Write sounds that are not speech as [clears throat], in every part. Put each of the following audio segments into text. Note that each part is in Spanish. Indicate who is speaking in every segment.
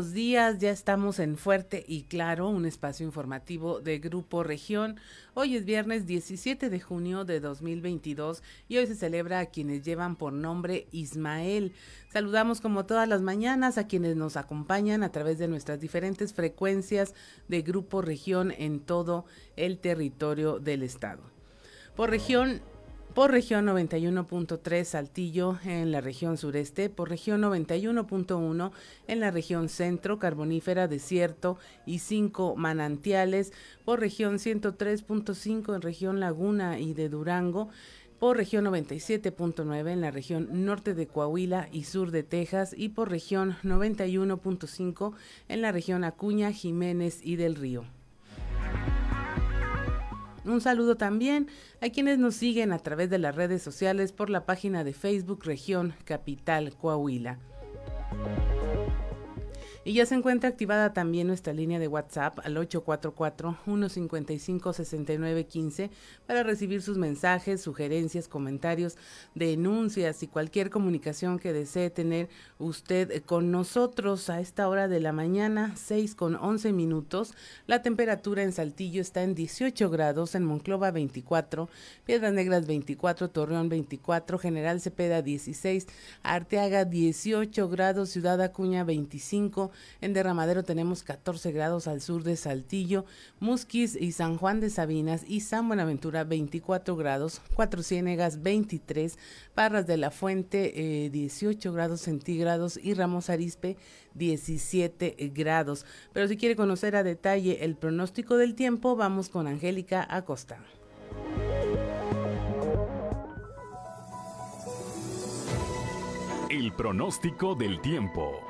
Speaker 1: Buenos días, ya estamos en Fuerte y Claro, un espacio informativo de Grupo Región. Hoy es viernes 17 de junio de 2022 y hoy se celebra a quienes llevan por nombre Ismael. Saludamos como todas las mañanas a quienes nos acompañan a través de nuestras diferentes frecuencias de Grupo Región en todo el territorio del estado. Por región por región 91.3 Saltillo en la región sureste, por región 91.1 en la región centro, carbonífera, desierto y 5 manantiales, por región 103.5 en región Laguna y de Durango, por región 97.9 en la región norte de Coahuila y sur de Texas y por región 91.5 en la región Acuña, Jiménez y del Río. Un saludo también a quienes nos siguen a través de las redes sociales por la página de Facebook Región Capital Coahuila. Y ya se encuentra activada también nuestra línea de WhatsApp al 844-155-6915 para recibir sus mensajes, sugerencias, comentarios, denuncias y cualquier comunicación que desee tener usted con nosotros a esta hora de la mañana, 6 con 11 minutos. La temperatura en Saltillo está en 18 grados, en Monclova 24, Piedras Negras 24, Torreón 24, General Cepeda 16, Arteaga 18 grados, Ciudad Acuña 25, en Derramadero tenemos 14 grados al sur de Saltillo, Musquis y San Juan de Sabinas y San Buenaventura 24 grados, Cuatro Ciénegas 23, Parras de la Fuente 18 eh, grados centígrados y Ramos Arispe 17 grados. Pero si quiere conocer a detalle el pronóstico del tiempo, vamos con Angélica Acosta.
Speaker 2: El pronóstico del tiempo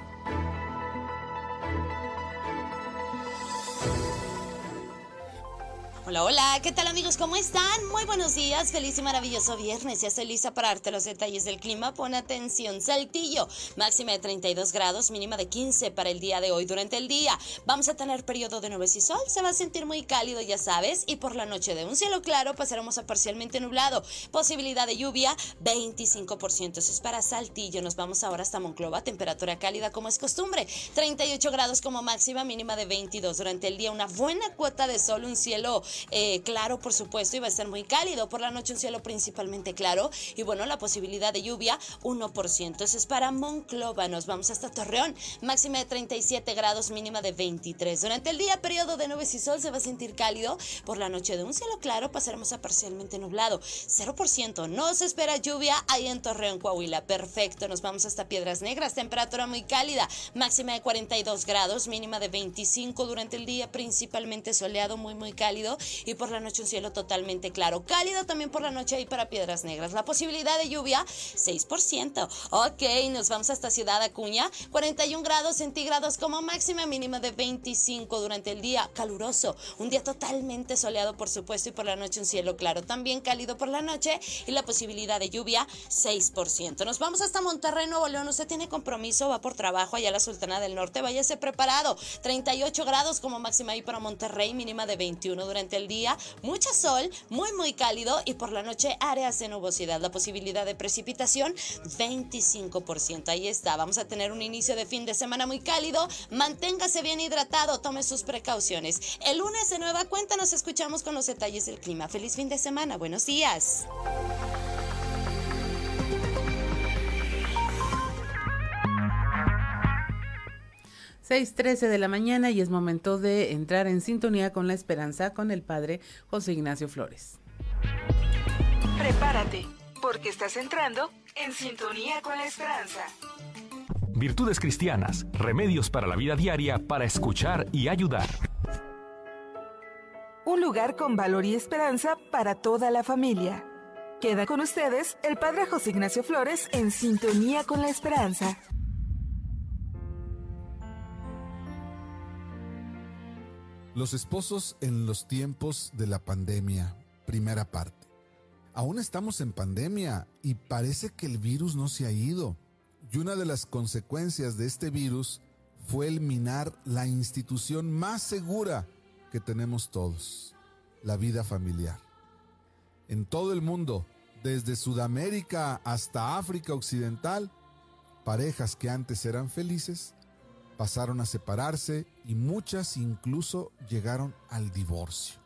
Speaker 3: Hola, hola, ¿qué tal amigos? ¿Cómo están? Muy buenos días, feliz y maravilloso viernes. Ya estoy lista para darte los detalles del clima. Pon atención, Saltillo, máxima de 32 grados, mínima de 15 para el día de hoy. Durante el día vamos a tener periodo de nubes y sol, se va a sentir muy cálido, ya sabes, y por la noche de un cielo claro pasaremos a parcialmente nublado. Posibilidad de lluvia, 25%. Eso es para Saltillo. Nos vamos ahora hasta Monclova, temperatura cálida como es costumbre, 38 grados como máxima, mínima de 22. Durante el día una buena cuota de sol, un cielo eh, claro, por supuesto, y va a ser muy cálido. Por la noche un cielo principalmente claro y bueno, la posibilidad de lluvia 1%. Eso es para Monclova. Nos vamos hasta Torreón, máxima de 37 grados, mínima de 23. Durante el día, periodo de nubes y sol se va a sentir cálido. Por la noche de un cielo claro pasaremos a parcialmente nublado. 0%. No se espera lluvia ahí en Torreón, Coahuila. Perfecto. Nos vamos hasta Piedras Negras, temperatura muy cálida, máxima de 42 grados, mínima de 25 durante el día, principalmente soleado, muy muy cálido y por la noche un cielo totalmente claro. Cálido también por la noche ahí para Piedras Negras. La posibilidad de lluvia, 6%. Ok, nos vamos hasta Ciudad Acuña, 41 grados centígrados como máxima mínima de 25 durante el día. Caluroso, un día totalmente soleado por supuesto y por la noche un cielo claro. También cálido por la noche y la posibilidad de lluvia, 6%. Nos vamos hasta Monterrey, Nuevo León. Usted tiene compromiso, va por trabajo allá a la Sultana del Norte. Váyase preparado. 38 grados como máxima ahí para Monterrey, mínima de 21 durante el día, mucho sol, muy muy cálido y por la noche áreas de nubosidad. La posibilidad de precipitación 25%. Ahí está, vamos a tener un inicio de fin de semana muy cálido. Manténgase bien hidratado, tome sus precauciones. El lunes de nueva cuenta nos escuchamos con los detalles del clima. Feliz fin de semana, buenos días.
Speaker 1: 6:13 de la mañana y es momento de entrar en sintonía con la esperanza con el Padre José Ignacio Flores.
Speaker 4: Prepárate, porque estás entrando en sintonía con la esperanza.
Speaker 2: Virtudes cristianas, remedios para la vida diaria para escuchar y ayudar.
Speaker 4: Un lugar con valor y esperanza para toda la familia. Queda con ustedes el Padre José Ignacio Flores en sintonía con la esperanza.
Speaker 5: Los esposos en los tiempos de la pandemia, primera parte. Aún estamos en pandemia y parece que el virus no se ha ido. Y una de las consecuencias de este virus fue eliminar la institución más segura que tenemos todos, la vida familiar. En todo el mundo, desde Sudamérica hasta África Occidental, parejas que antes eran felices pasaron a separarse y muchas incluso llegaron al divorcio.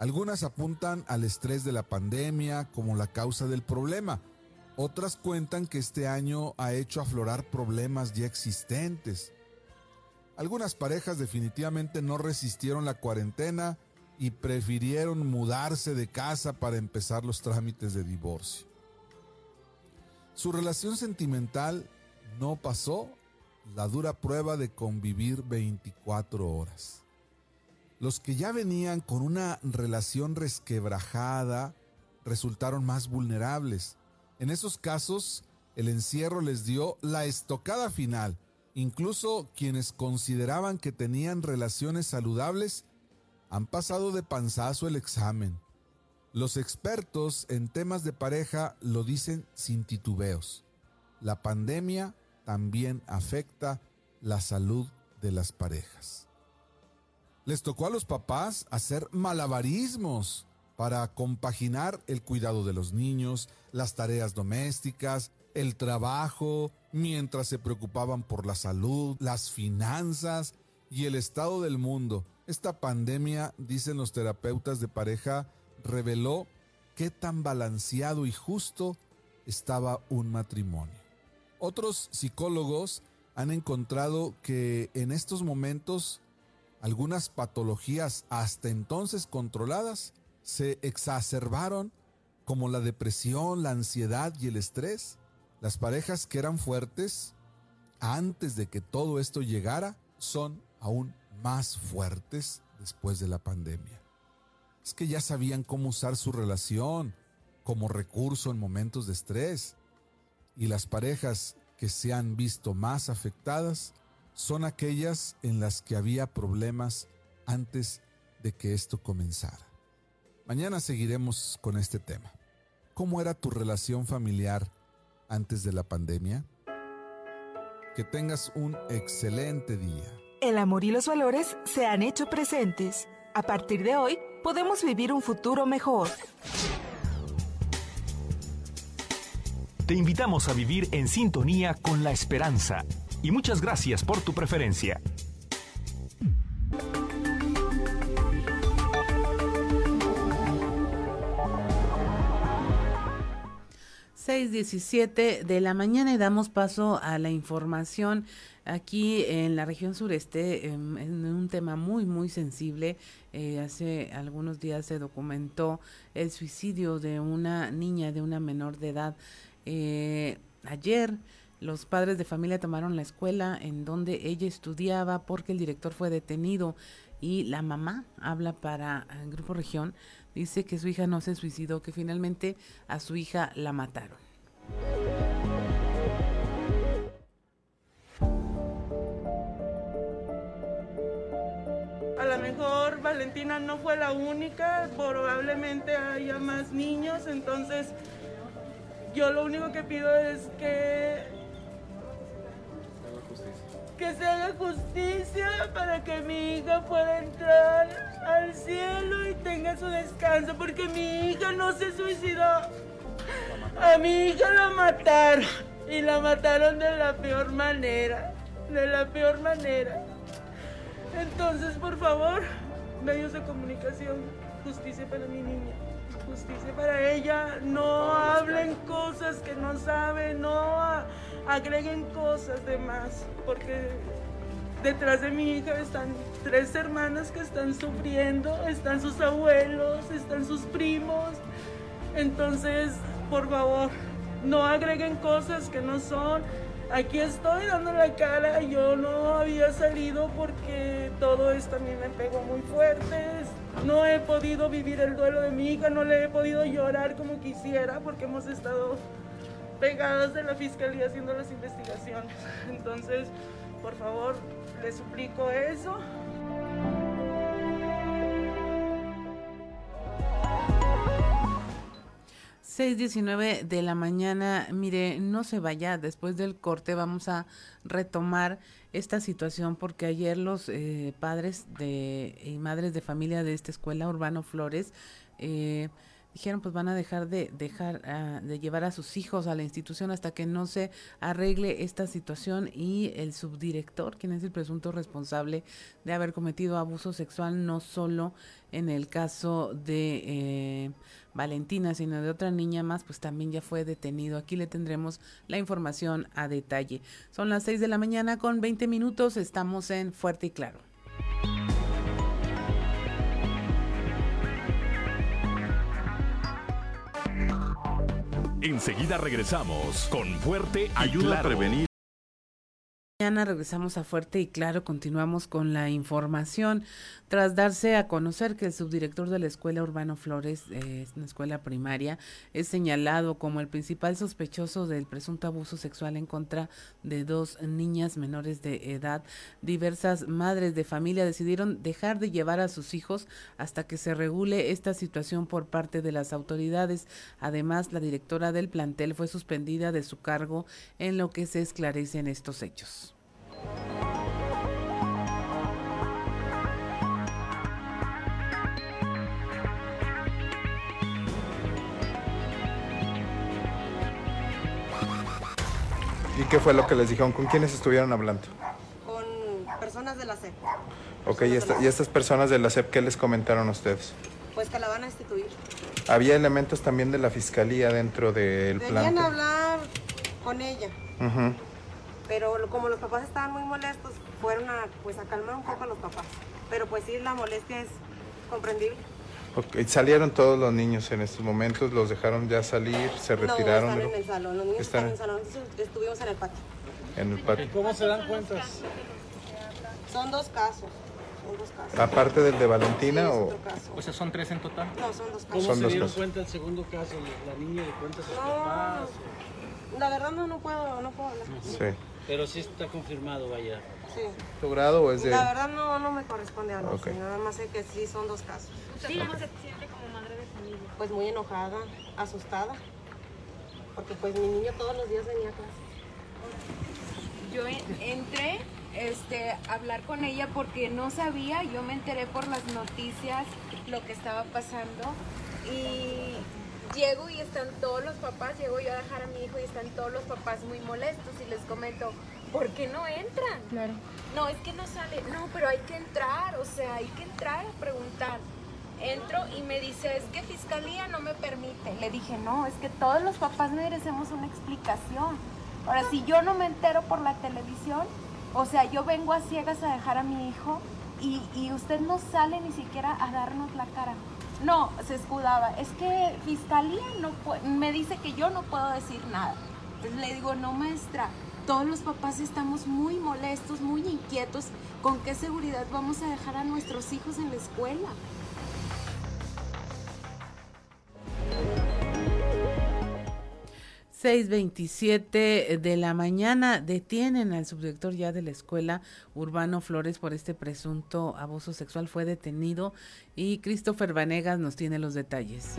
Speaker 5: Algunas apuntan al estrés de la pandemia como la causa del problema. Otras cuentan que este año ha hecho aflorar problemas ya existentes. Algunas parejas definitivamente no resistieron la cuarentena y prefirieron mudarse de casa para empezar los trámites de divorcio. Su relación sentimental no pasó la dura prueba de convivir 24 horas. Los que ya venían con una relación resquebrajada resultaron más vulnerables. En esos casos, el encierro les dio la estocada final. Incluso quienes consideraban que tenían relaciones saludables han pasado de panzazo el examen. Los expertos en temas de pareja lo dicen sin titubeos. La pandemia también afecta la salud de las parejas. Les tocó a los papás hacer malabarismos para compaginar el cuidado de los niños, las tareas domésticas, el trabajo, mientras se preocupaban por la salud, las finanzas y el estado del mundo. Esta pandemia, dicen los terapeutas de pareja, reveló qué tan balanceado y justo estaba un matrimonio. Otros psicólogos han encontrado que en estos momentos algunas patologías hasta entonces controladas se exacerbaron como la depresión, la ansiedad y el estrés. Las parejas que eran fuertes antes de que todo esto llegara son aún más fuertes después de la pandemia. Es que ya sabían cómo usar su relación como recurso en momentos de estrés y las parejas que se han visto más afectadas son aquellas en las que había problemas antes de que esto comenzara. Mañana seguiremos con este tema. ¿Cómo era tu relación familiar antes de la pandemia? Que tengas un excelente día.
Speaker 4: El amor y los valores se han hecho presentes. A partir de hoy, podemos vivir un futuro mejor.
Speaker 2: Te invitamos a vivir en sintonía con la esperanza. Y muchas gracias por tu preferencia.
Speaker 1: ...6.17 de la mañana y damos paso a la información aquí en la región sureste em, en, un tema muy muy sensible. Eh, hace algunos días se documentó el suicidio de una niña de una menor de edad eh, ayer los padres de familia tomaron la escuela en donde ella estudiaba porque el director fue detenido y la mamá habla para el Grupo Región, dice que su hija no se suicidó, que finalmente a su hija la mataron.
Speaker 6: A lo mejor Valentina no fue la única, probablemente haya más niños, entonces yo lo único que pido es que que se haga justicia para que mi hija pueda entrar al cielo y tenga su descanso, porque mi hija no se suicidó. A mi hija la mataron y la mataron de la peor manera, de la peor manera. Entonces, por favor, medios de comunicación, justicia para mi niña justicia para ella. No hablen cosas que no saben, no agreguen cosas de más, porque detrás de mi hija están tres hermanas que están sufriendo, están sus abuelos, están sus primos. Entonces, por favor, no agreguen cosas que no son aquí estoy dando la cara. Yo no había salido porque todo esto a mí me pegó muy fuerte. No he podido vivir el duelo de mi hija, no le he podido llorar como quisiera porque hemos estado pegadas de la fiscalía haciendo las investigaciones. Entonces, por favor, le suplico eso.
Speaker 1: 6.19 de la mañana. Mire, no se vaya. Después del corte vamos a retomar esta situación porque ayer los eh, padres de, y madres de familia de esta escuela Urbano Flores eh, dijeron pues van a dejar de dejar ah, de llevar a sus hijos a la institución hasta que no se arregle esta situación y el subdirector quien es el presunto responsable de haber cometido abuso sexual no solo en el caso de eh, Valentina sino de otra niña más pues también ya fue detenido. Aquí le tendremos la información a detalle. Son las 6 de la mañana con 20 minutos. Estamos en Fuerte y Claro
Speaker 2: Enseguida regresamos con Fuerte Ayuda a prevenir.
Speaker 1: Mañana regresamos a Fuerte y Claro, continuamos con la información. Tras darse a conocer que el subdirector de la Escuela Urbano Flores, eh, una escuela primaria, es señalado como el principal sospechoso del presunto abuso sexual en contra de dos niñas menores de edad, diversas madres de familia decidieron dejar de llevar a sus hijos hasta que se regule esta situación por parte de las autoridades. Además, la directora del plantel fue suspendida de su cargo en lo que se esclarecen estos hechos.
Speaker 7: ¿Y qué fue lo que les dijeron? ¿Con quiénes estuvieron hablando?
Speaker 8: Con personas de la SEP.
Speaker 7: Ok, ¿y, ¿y estas personas de la SEP qué les comentaron a ustedes?
Speaker 8: Pues que la van a instituir.
Speaker 7: ¿Había elementos también de la fiscalía dentro del plan?
Speaker 8: Venían a hablar con ella. Pero como los papás estaban muy molestos, fueron a, pues, a calmar un poco a los papás. Pero pues sí, la molestia es comprendible.
Speaker 7: Okay. ¿Salieron todos los niños en estos momentos? ¿Los dejaron ya salir? ¿Se retiraron?
Speaker 8: No, están en el salón. Los niños están, en el salón. Estuvimos en el patio.
Speaker 7: En el patio. ¿Y
Speaker 9: cómo se dan cuenta?
Speaker 8: Son dos casos. Son dos casos.
Speaker 7: ¿Aparte del de Valentina
Speaker 8: sí,
Speaker 7: o...?
Speaker 9: O sea, ¿son tres en total?
Speaker 8: No, son dos casos.
Speaker 9: ¿Cómo
Speaker 7: son
Speaker 9: se
Speaker 7: dos
Speaker 9: dieron
Speaker 7: casos.
Speaker 9: cuenta el segundo caso? ¿La niña le cuenta a sus
Speaker 8: No,
Speaker 9: papás?
Speaker 8: la verdad no, no puedo, no puedo hablar.
Speaker 7: Sí.
Speaker 9: Pero sí está confirmado, vaya.
Speaker 8: Sí.
Speaker 7: ¿Tu grado o es de...?
Speaker 8: La verdad no, no me corresponde hablar.
Speaker 7: Ok.
Speaker 8: sí, Nada más sé que sí son dos casos.
Speaker 10: Sí, ¿cómo se siente como madre de familia?
Speaker 8: Pues muy enojada, asustada. Porque pues mi niño todos los días venía a clase.
Speaker 10: Yo en- entré este, a hablar con ella porque no sabía, yo me enteré por las noticias lo que estaba pasando y llego y están todos los papás, llego yo a dejar a mi hijo y están todos los papás muy molestos y les comento, ¿por qué no entran?
Speaker 11: Claro.
Speaker 10: No, es que no sale, no, pero hay que entrar, o sea, hay que entrar a preguntar. Entro y me dice, es que fiscalía no me permite. Le dije, no, es que todos los papás merecemos una explicación. Ahora, si yo no me entero por la televisión, o sea, yo vengo a ciegas a dejar a mi hijo y, y usted no sale ni siquiera a darnos la cara. No, se escudaba, es que fiscalía no me dice que yo no puedo decir nada. Entonces le digo, no maestra, todos los papás estamos muy molestos, muy inquietos. ¿Con qué seguridad vamos a dejar a nuestros hijos en la escuela?
Speaker 1: 6.27 de la mañana detienen al subdirector ya de la escuela Urbano Flores por este presunto abuso sexual. Fue detenido y Christopher Vanegas nos tiene los detalles.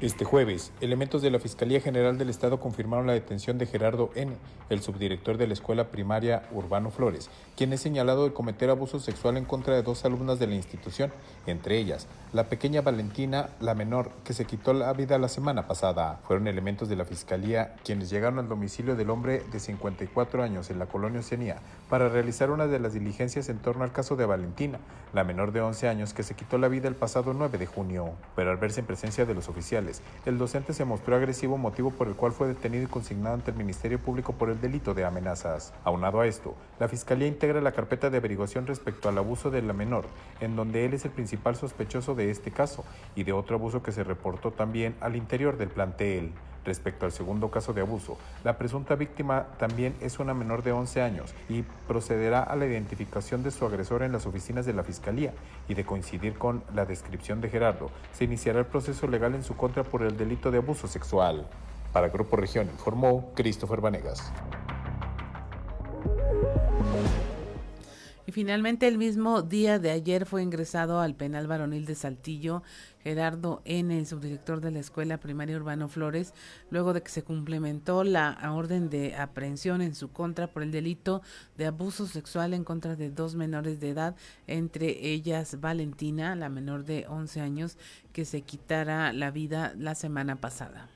Speaker 12: Este jueves, elementos de la Fiscalía General del Estado confirmaron la detención de Gerardo N., el subdirector de la escuela primaria Urbano Flores, quien es señalado de cometer abuso sexual en contra de dos alumnas de la institución, entre ellas la pequeña Valentina, la menor, que se quitó la vida la semana pasada. Fueron elementos de la Fiscalía quienes llegaron al domicilio del hombre de 54 años en la colonia Oceanía para realizar una de las diligencias en torno al caso de Valentina, la menor de 11 años que se quitó la vida el pasado 9 de junio. Pero al verse en presencia de los oficiales, el docente se mostró agresivo, motivo por el cual fue detenido y consignado ante el Ministerio Público por el delito de amenazas. Aunado a esto, la Fiscalía integra la carpeta de averiguación respecto al abuso de la menor, en donde él es el principal sospechoso de este caso, y de otro abuso que se reportó también al interior del plantel. Respecto al segundo caso de abuso, la presunta víctima también es una menor de 11 años y procederá a la identificación de su agresor en las oficinas de la Fiscalía y de coincidir con la descripción de Gerardo, se iniciará el proceso legal en su contra por el delito de abuso sexual. Para Grupo Región informó Christopher Vanegas.
Speaker 1: Y finalmente el mismo día de ayer fue ingresado al penal varonil de Saltillo Gerardo N., el subdirector de la Escuela Primaria Urbano Flores, luego de que se complementó la orden de aprehensión en su contra por el delito de abuso sexual en contra de dos menores de edad, entre ellas Valentina, la menor de 11 años, que se quitara la vida la semana pasada.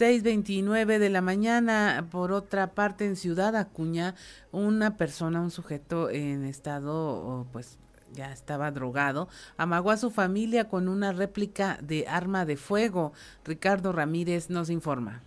Speaker 1: 6.29 de la mañana, por otra parte, en Ciudad Acuña, una persona, un sujeto en estado, pues ya estaba drogado, amagó a su familia con una réplica de arma de fuego. Ricardo Ramírez nos informa.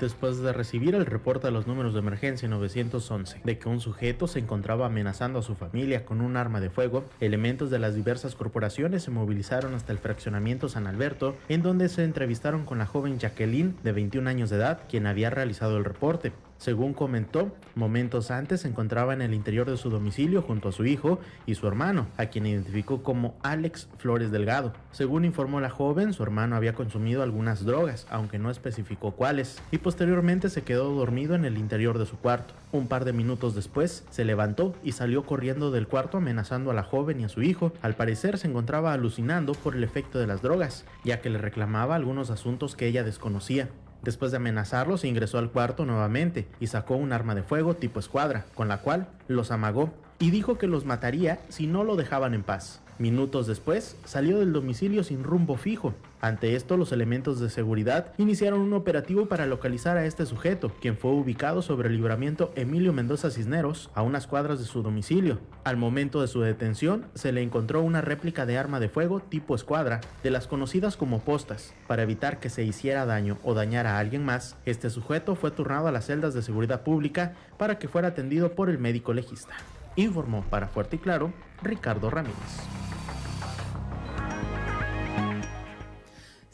Speaker 11: Después de recibir el reporte a los números de emergencia 911 de que un sujeto se encontraba amenazando a su familia con un arma de fuego, elementos de las diversas corporaciones se movilizaron hasta el fraccionamiento San Alberto, en donde se entrevistaron con la joven Jacqueline, de 21 años de edad, quien había realizado el reporte. Según comentó, momentos antes se encontraba en el interior de su domicilio junto a su hijo y su hermano, a quien identificó como Alex Flores Delgado. Según informó la joven, su hermano había consumido algunas drogas, aunque no especificó cuáles, y posteriormente se quedó dormido en el interior de su cuarto. Un par de minutos después, se levantó y salió corriendo del cuarto amenazando a la joven y a su hijo. Al parecer se encontraba alucinando por el efecto de las drogas, ya que le reclamaba algunos asuntos que ella desconocía. Después de amenazarlos, ingresó al cuarto nuevamente y sacó un arma de fuego tipo escuadra, con la cual los amagó y dijo que los mataría si no lo dejaban en paz. Minutos después, salió del domicilio sin rumbo fijo. Ante esto, los elementos de seguridad iniciaron un operativo para localizar a este sujeto, quien fue ubicado sobre el libramiento Emilio Mendoza Cisneros, a unas cuadras de su domicilio. Al momento de su detención, se le encontró una réplica de arma de fuego tipo escuadra, de las conocidas como postas. Para evitar que se hiciera daño o dañara a alguien más, este sujeto fue turnado a las celdas de seguridad pública para que fuera atendido por el médico legista. Informó para Fuerte y Claro Ricardo Ramírez.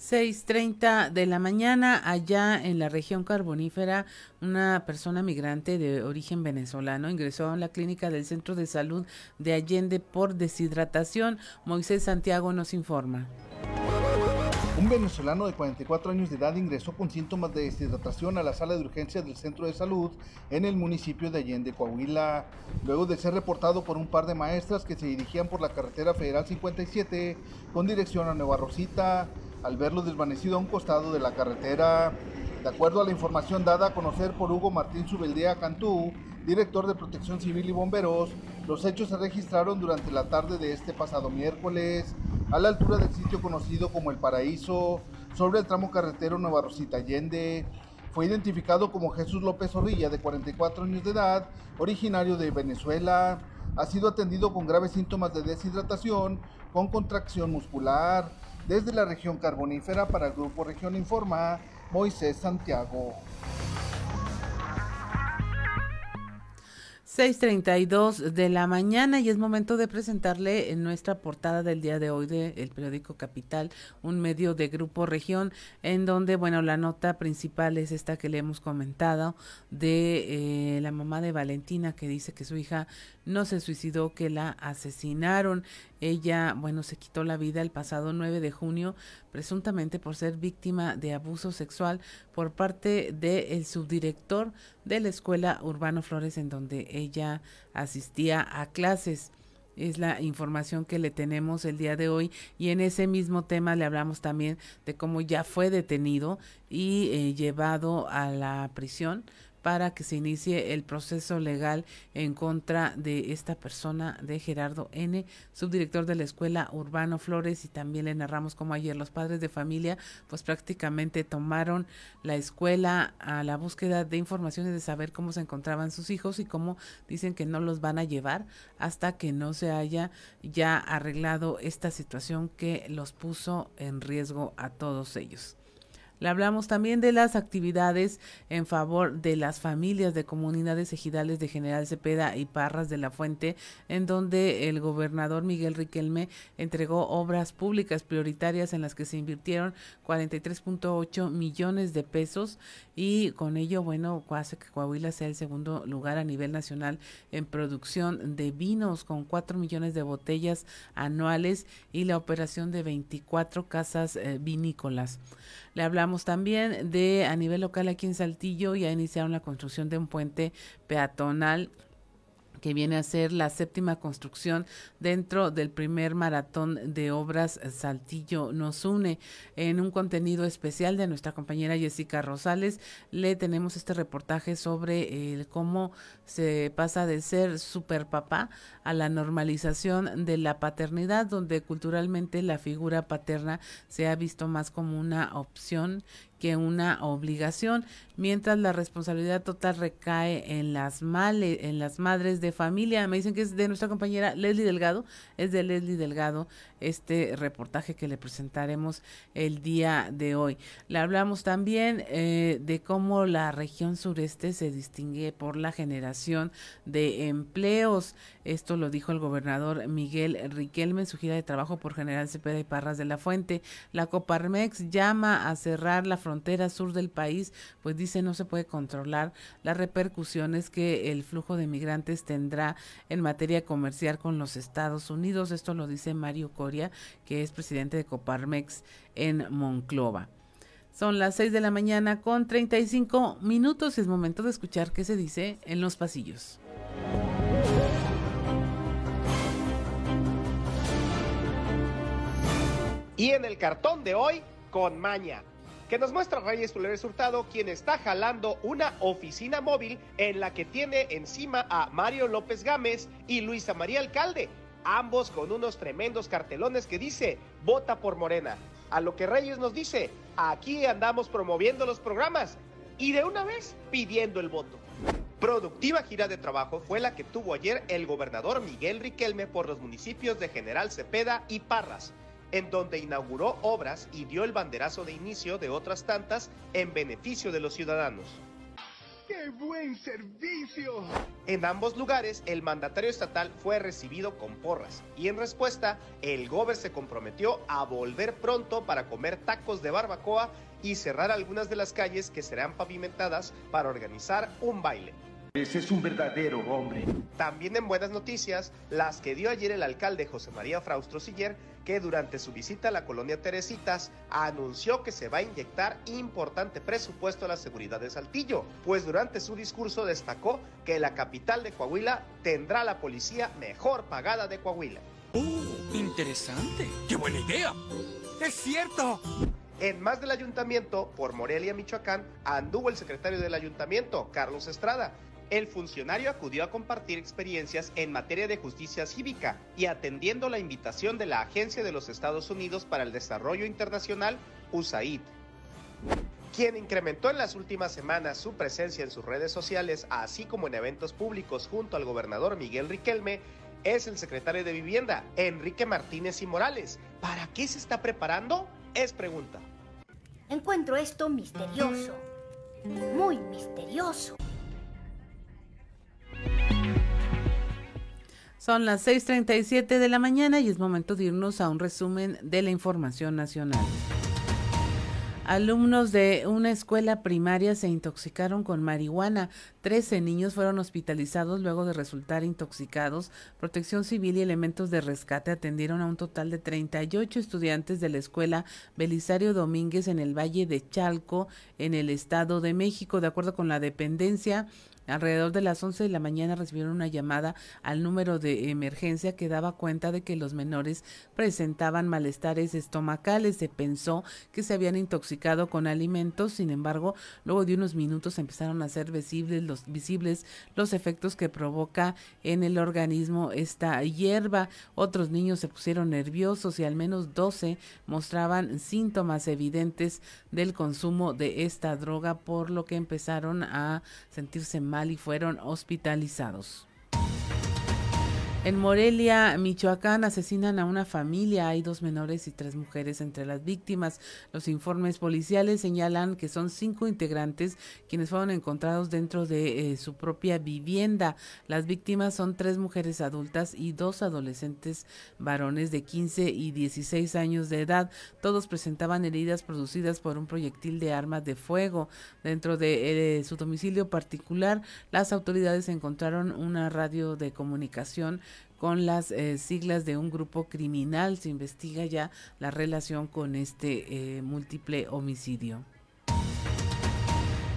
Speaker 1: 6.30 de la mañana allá en la región carbonífera, una persona migrante de origen venezolano ingresó a la clínica del Centro de Salud de Allende por deshidratación. Moisés Santiago nos informa.
Speaker 13: Un venezolano de 44 años de edad ingresó con síntomas de deshidratación a la sala de urgencias del centro de salud en el municipio de Allende, Coahuila, luego de ser reportado por un par de maestras que se dirigían por la carretera federal 57 con dirección a Nueva Rosita al verlo desvanecido a un costado de la carretera. De acuerdo a la información dada a conocer por Hugo Martín Subeldea Cantú, director de Protección Civil y Bomberos, los hechos se registraron durante la tarde de este pasado miércoles, a la altura del sitio conocido como El Paraíso, sobre el tramo carretero Nueva Rosita Allende. Fue identificado como Jesús López Orrilla, de 44 años de edad, originario de Venezuela. Ha sido atendido con graves síntomas de deshidratación, con contracción muscular, desde la región carbonífera para el Grupo Región Informa, Moisés Santiago.
Speaker 1: 6.32 de la mañana y es momento de presentarle en nuestra portada del día de hoy del periódico Capital, un medio de Grupo Región, en donde, bueno, la nota principal es esta que le hemos comentado de eh, la mamá de Valentina que dice que su hija no se suicidó, que la asesinaron. Ella, bueno, se quitó la vida el pasado 9 de junio, presuntamente por ser víctima de abuso sexual por parte del subdirector de la escuela Urbano Flores, en donde ella asistía a clases. Es la información que le tenemos el día de hoy y en ese mismo tema le hablamos también de cómo ya fue detenido y eh, llevado a la prisión para que se inicie el proceso legal en contra de esta persona de Gerardo N., subdirector de la escuela Urbano Flores, y también le narramos como ayer los padres de familia pues prácticamente tomaron la escuela a la búsqueda de informaciones de saber cómo se encontraban sus hijos y cómo dicen que no los van a llevar hasta que no se haya ya arreglado esta situación que los puso en riesgo a todos ellos. Le hablamos también de las actividades en favor de las familias de comunidades ejidales de General Cepeda y Parras de la Fuente, en donde el gobernador Miguel Riquelme entregó obras públicas prioritarias en las que se invirtieron 43.8 millones de pesos y con ello, bueno, hace que Coahuila sea el segundo lugar a nivel nacional en producción de vinos con 4 millones de botellas anuales y la operación de 24 casas eh, vinícolas. Le hablamos también de a nivel local aquí en Saltillo ya iniciaron la construcción de un puente peatonal que viene a ser la séptima construcción dentro del primer maratón de obras Saltillo nos une. En un contenido especial de nuestra compañera Jessica Rosales, le tenemos este reportaje sobre el cómo se pasa de ser super papá a la normalización de la paternidad, donde culturalmente la figura paterna se ha visto más como una opción que una obligación, mientras la responsabilidad total recae en las male, en las madres de familia. Me dicen que es de nuestra compañera Leslie Delgado, es de Leslie Delgado este reportaje que le presentaremos el día de hoy. Le hablamos también eh, de cómo la región sureste se distingue por la generación de empleos. Esto lo dijo el gobernador Miguel Riquelme en su gira de trabajo por General Cepeda y Parras de la Fuente. La Coparmex llama a cerrar la frontera sur del país, pues dice no se puede controlar las repercusiones que el flujo de migrantes tendrá en materia comercial con los Estados Unidos. Esto lo dice Mario Coria, que es presidente de Coparmex en Monclova. Son las 6 de la mañana con 35 minutos y es momento de escuchar qué se dice en los pasillos.
Speaker 14: Y en el cartón de hoy, con maña, que nos muestra Reyes Flores Hurtado, quien está jalando una oficina móvil en la que tiene encima a Mario López Gámez y Luisa María Alcalde, ambos con unos tremendos cartelones que dice, vota por Morena. A lo que Reyes nos dice, aquí andamos promoviendo los programas y de una vez pidiendo el voto. Productiva gira de trabajo fue la que tuvo ayer el gobernador Miguel Riquelme por los municipios de General Cepeda y Parras en donde inauguró obras y dio el banderazo de inicio de otras tantas en beneficio de los ciudadanos.
Speaker 15: ¡Qué buen servicio!
Speaker 14: En ambos lugares, el mandatario estatal fue recibido con porras y en respuesta, el gober se comprometió a volver pronto para comer tacos de barbacoa y cerrar algunas de las calles que serán pavimentadas para organizar un baile.
Speaker 15: Ese es un verdadero hombre.
Speaker 14: También en buenas noticias, las que dio ayer el alcalde José María Fraustro Siller, que durante su visita a la colonia Teresitas anunció que se va a inyectar importante presupuesto a la seguridad de Saltillo, pues durante su discurso destacó que la capital de Coahuila tendrá la policía mejor pagada de Coahuila.
Speaker 15: ¡Uh! Interesante. ¡Qué buena idea! ¡Es cierto!
Speaker 14: En más del ayuntamiento, por Morelia, Michoacán, anduvo el secretario del ayuntamiento, Carlos Estrada, el funcionario acudió a compartir experiencias en materia de justicia cívica y atendiendo la invitación de la Agencia de los Estados Unidos para el Desarrollo Internacional, USAID quien incrementó en las últimas semanas su presencia en sus redes sociales, así como en eventos públicos junto al gobernador Miguel Riquelme, es el secretario de Vivienda, Enrique Martínez y Morales. ¿Para qué se está preparando? Es pregunta.
Speaker 16: Encuentro esto misterioso, muy misterioso.
Speaker 1: Son las 6.37 de la mañana y es momento de irnos a un resumen de la información nacional. Alumnos de una escuela primaria se intoxicaron con marihuana. Trece niños fueron hospitalizados luego de resultar intoxicados. Protección Civil y elementos de rescate atendieron a un total de 38 estudiantes de la escuela Belisario Domínguez en el Valle de Chalco, en el Estado de México. De acuerdo con la dependencia, Alrededor de las 11 de la mañana recibieron una llamada al número de emergencia que daba cuenta de que los menores presentaban malestares estomacales. Se pensó que se habían intoxicado con alimentos, sin embargo, luego de unos minutos empezaron a ser visibles los, visibles los efectos que provoca en el organismo esta hierba. Otros niños se pusieron nerviosos y al menos 12 mostraban síntomas evidentes del consumo de esta droga, por lo que empezaron a sentirse mal y fueron hospitalizados. En Morelia, Michoacán, asesinan a una familia. Hay dos menores y tres mujeres entre las víctimas. Los informes policiales señalan que son cinco integrantes quienes fueron encontrados dentro de eh, su propia vivienda. Las víctimas son tres mujeres adultas y dos adolescentes varones de 15 y 16 años de edad. Todos presentaban heridas producidas por un proyectil de armas de fuego. Dentro de eh, su domicilio particular, las autoridades encontraron una radio de comunicación con las eh, siglas de un grupo criminal. Se investiga ya la relación con este eh, múltiple homicidio.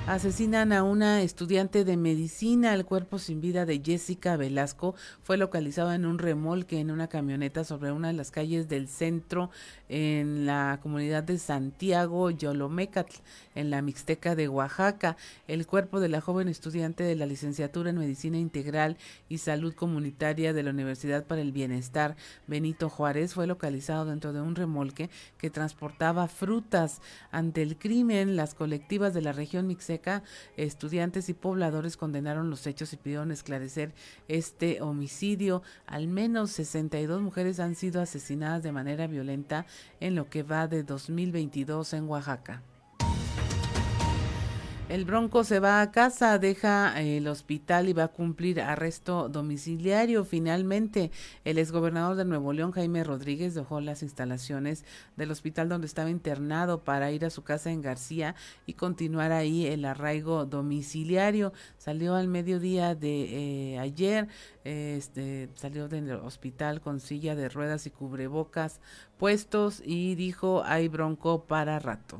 Speaker 1: Asesinan a una estudiante de medicina. El cuerpo sin vida de Jessica Velasco fue localizado en un remolque en una camioneta sobre una de las calles del centro en la comunidad de Santiago Yolomecatl, en la Mixteca de Oaxaca. El cuerpo de la joven estudiante de la licenciatura en Medicina Integral y Salud Comunitaria de la Universidad para el Bienestar, Benito Juárez, fue localizado dentro de un remolque que transportaba frutas. Ante el crimen, las colectivas de la región Mixteca estudiantes y pobladores condenaron los hechos y pidieron esclarecer este homicidio. Al menos 62 mujeres han sido asesinadas de manera violenta en lo que va de 2022 en Oaxaca. El Bronco se va a casa, deja el hospital y va a cumplir arresto domiciliario. Finalmente, el exgobernador de Nuevo León, Jaime Rodríguez, dejó las instalaciones del hospital donde estaba internado para ir a su casa en García y continuar ahí el arraigo domiciliario. Salió al mediodía de eh, ayer, este, salió del hospital con silla de ruedas y cubrebocas puestos y dijo, hay Bronco para rato.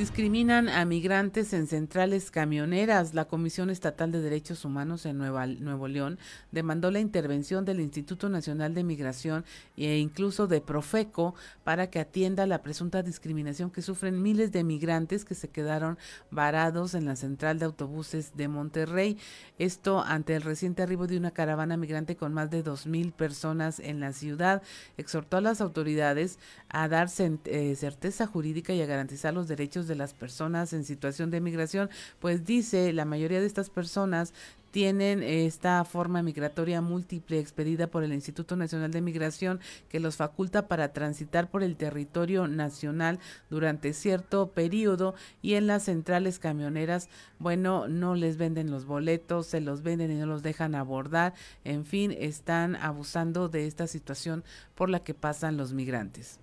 Speaker 1: Discriminan a migrantes en centrales camioneras. La Comisión Estatal de Derechos Humanos en Nuevo León demandó la intervención del Instituto Nacional de Migración e incluso de Profeco para que atienda la presunta discriminación que sufren miles de migrantes que se quedaron varados en la central de autobuses de Monterrey. Esto ante el reciente arribo de una caravana migrante con más de dos mil personas en la ciudad. Exhortó a las autoridades a dar eh, certeza jurídica y a garantizar los derechos de las personas en situación de migración, pues dice la mayoría de estas personas tienen esta forma migratoria múltiple expedida por el Instituto Nacional de Migración que los faculta para transitar por el territorio nacional durante cierto periodo y en las centrales camioneras, bueno, no les venden los boletos, se los venden y no los dejan abordar, en fin, están abusando de esta situación por la que pasan los migrantes.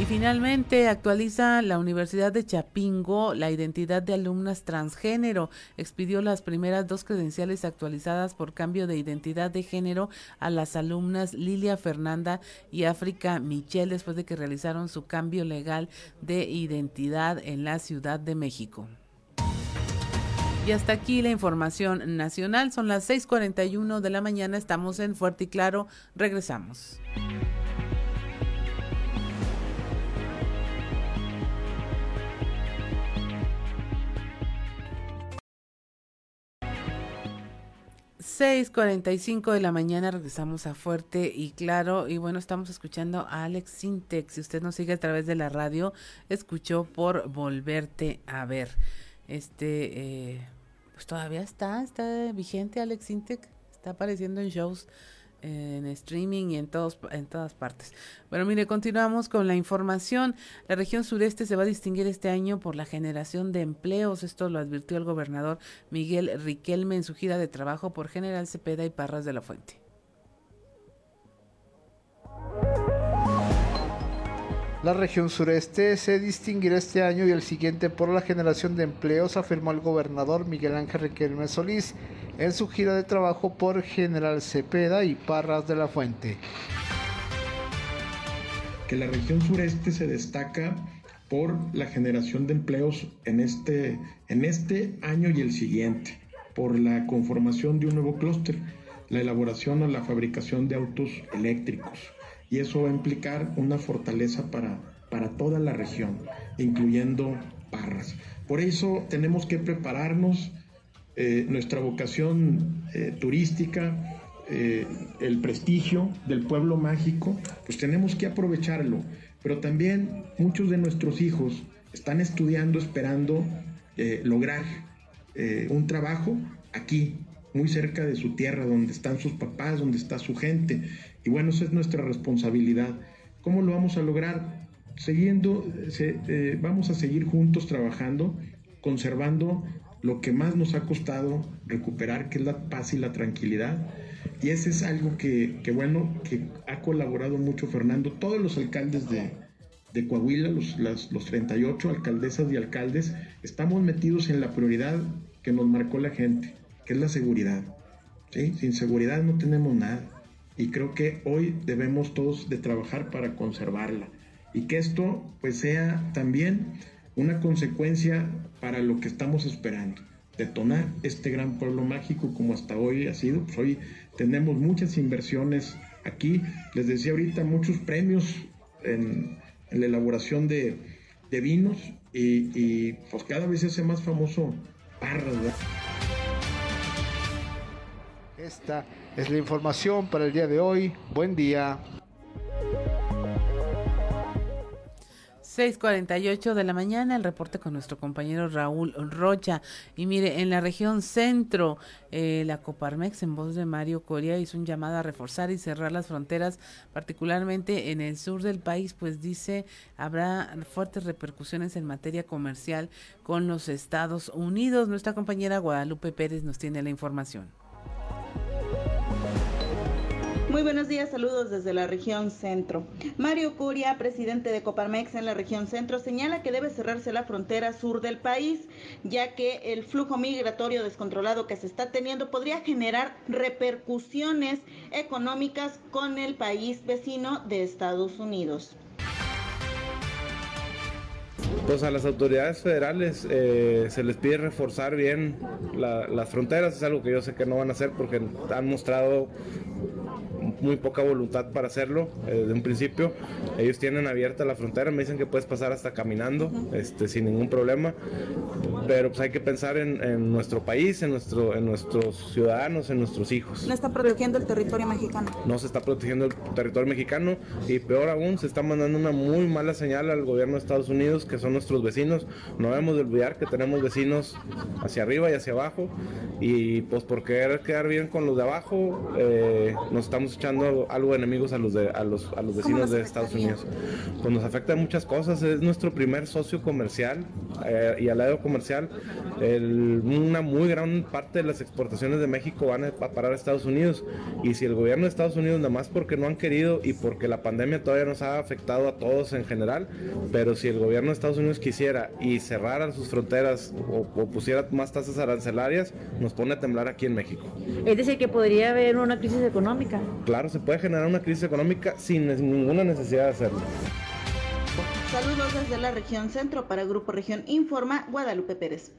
Speaker 1: Y finalmente actualiza la Universidad de Chapingo la identidad de alumnas transgénero. Expidió las primeras dos credenciales actualizadas por cambio de identidad de género a las alumnas Lilia Fernanda y África Michelle después de que realizaron su cambio legal de identidad en la Ciudad de México. Y hasta aquí la información nacional. Son las 6:41 de la mañana. Estamos en Fuerte y Claro. Regresamos. 6:45 de la mañana regresamos a Fuerte y Claro y bueno, estamos escuchando a Alex Sintex. Si usted nos sigue a través de la radio, escuchó por Volverte a ver. Este, eh, pues todavía está, está vigente Alex Sintex, está apareciendo en shows en streaming y en todos en todas partes. Bueno, mire, continuamos con la información. La región sureste se va a distinguir este año por la generación de empleos. Esto lo advirtió el gobernador Miguel Riquelme en su gira de trabajo por General Cepeda y Parras de la Fuente.
Speaker 13: La región sureste se distinguirá este año y el siguiente por la generación de empleos, afirmó el gobernador Miguel Ángel Riquelme Solís en su gira de trabajo por General Cepeda y Parras de la Fuente.
Speaker 17: Que la región sureste se destaca por la generación de empleos en este, en este año y el siguiente, por la conformación de un nuevo clúster, la elaboración o la fabricación de autos eléctricos y eso va a implicar una fortaleza para, para toda la región, incluyendo Parras. Por eso tenemos que prepararnos, eh, nuestra vocación eh, turística, eh, el prestigio del pueblo mágico, pues tenemos que aprovecharlo. Pero también muchos de nuestros hijos están estudiando, esperando lograr un trabajo aquí, muy cerca de su tierra, donde están sus papás, donde está su gente. Y bueno, esa es nuestra responsabilidad. ¿Cómo lo vamos a lograr? Siguiendo, vamos a seguir juntos trabajando, conservando lo que más nos ha costado recuperar, que es la paz y la tranquilidad. Y ese es algo que, bueno, que ha colaborado mucho Fernando. Todos los alcaldes de, de Coahuila, los, los 38 alcaldesas y alcaldes, estamos metidos en la prioridad que nos marcó la gente, que es la seguridad. ¿sí? Sin seguridad no tenemos nada y creo que hoy debemos todos de trabajar para conservarla y que esto pues sea también una consecuencia para lo que estamos esperando, detonar este gran pueblo mágico como hasta hoy ha sido. Pues hoy tenemos muchas inversiones aquí, les decía ahorita, muchos premios en, la elaboración de, vinos y, pues cada vez se hace más famoso Parras.
Speaker 13: Esta es la información para el día de hoy. Buen día.
Speaker 1: 6:48 de la mañana, el reporte con nuestro compañero Raúl Rocha. Y mire, en la región centro, eh, la Coparmex, en voz de Mario Coria, hizo un llamado a reforzar y cerrar las fronteras, particularmente en el sur del país, pues dice habrá fuertes repercusiones en materia comercial con los Estados Unidos. Nuestra compañera Guadalupe Pérez nos tiene la información.
Speaker 18: Muy buenos días, saludos desde la región centro. Mario Curia, presidente de Coparmex en la región centro, señala que debe cerrarse la frontera sur del país, ya que el flujo migratorio descontrolado que se está teniendo podría generar repercusiones económicas con el país vecino de Estados Unidos.
Speaker 19: Pues a las autoridades federales eh, se les pide reforzar bien las fronteras, es algo que yo sé que no van a hacer porque han mostrado muy poca voluntad para hacerlo eh, desde un principio. Ellos tienen abierta la frontera, me dicen que puedes pasar hasta caminando, este, sin ningún problema. Pero pues hay que pensar en, nuestro país, en, nuestro, en nuestros ciudadanos, en nuestros hijos.
Speaker 18: ¿No está protegiendo el territorio mexicano?
Speaker 19: No se está protegiendo el territorio mexicano y peor aún, se está mandando una muy mala señal al gobierno de Estados Unidos, que son nuestros vecinos. No debemos de olvidar que tenemos vecinos hacia arriba y hacia abajo y pues por querer quedar bien con los de abajo, eh, nos estamos echando algo enemigos a los, de, a los, a los vecinos de Estados Unidos. Pues nos afecta muchas cosas, es nuestro primer socio comercial eh, y al lado comercial una muy gran parte de las exportaciones de México van a parar a Estados Unidos y si el gobierno de Estados Unidos nada más porque no han querido y porque la pandemia todavía nos ha afectado a todos en general, pero si el gobierno de Estados Unidos quisiera y cerrara sus fronteras o, o pusiera más tasas arancelarias, nos pone a temblar aquí en México.
Speaker 18: Es decir, que podría haber una crisis económica.
Speaker 19: Claro, se puede generar una crisis económica sin ninguna necesidad de hacerlo.
Speaker 18: Saludos desde la región centro para Grupo Región Informa, Guadalupe Pérez.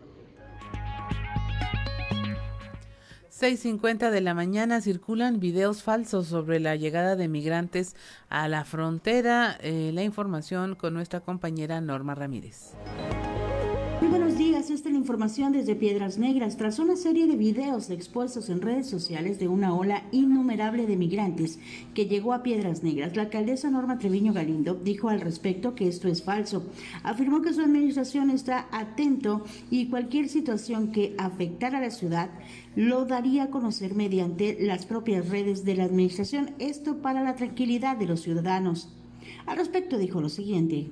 Speaker 1: 6.50 de la mañana circulan videos falsos sobre la llegada de migrantes a la frontera. Eh, la información con nuestra compañera Norma Ramírez.
Speaker 20: Buenos días, esta es la información desde Piedras Negras. Tras una serie de videos expuestos en redes sociales de una ola innumerable de migrantes que llegó a Piedras Negras, la alcaldesa Norma Treviño Galindo dijo al respecto que esto es falso. Afirmó que su administración está atento y cualquier situación que afectara a la ciudad lo daría a conocer mediante las propias redes de la administración, esto para la tranquilidad de los ciudadanos. Al respecto dijo lo siguiente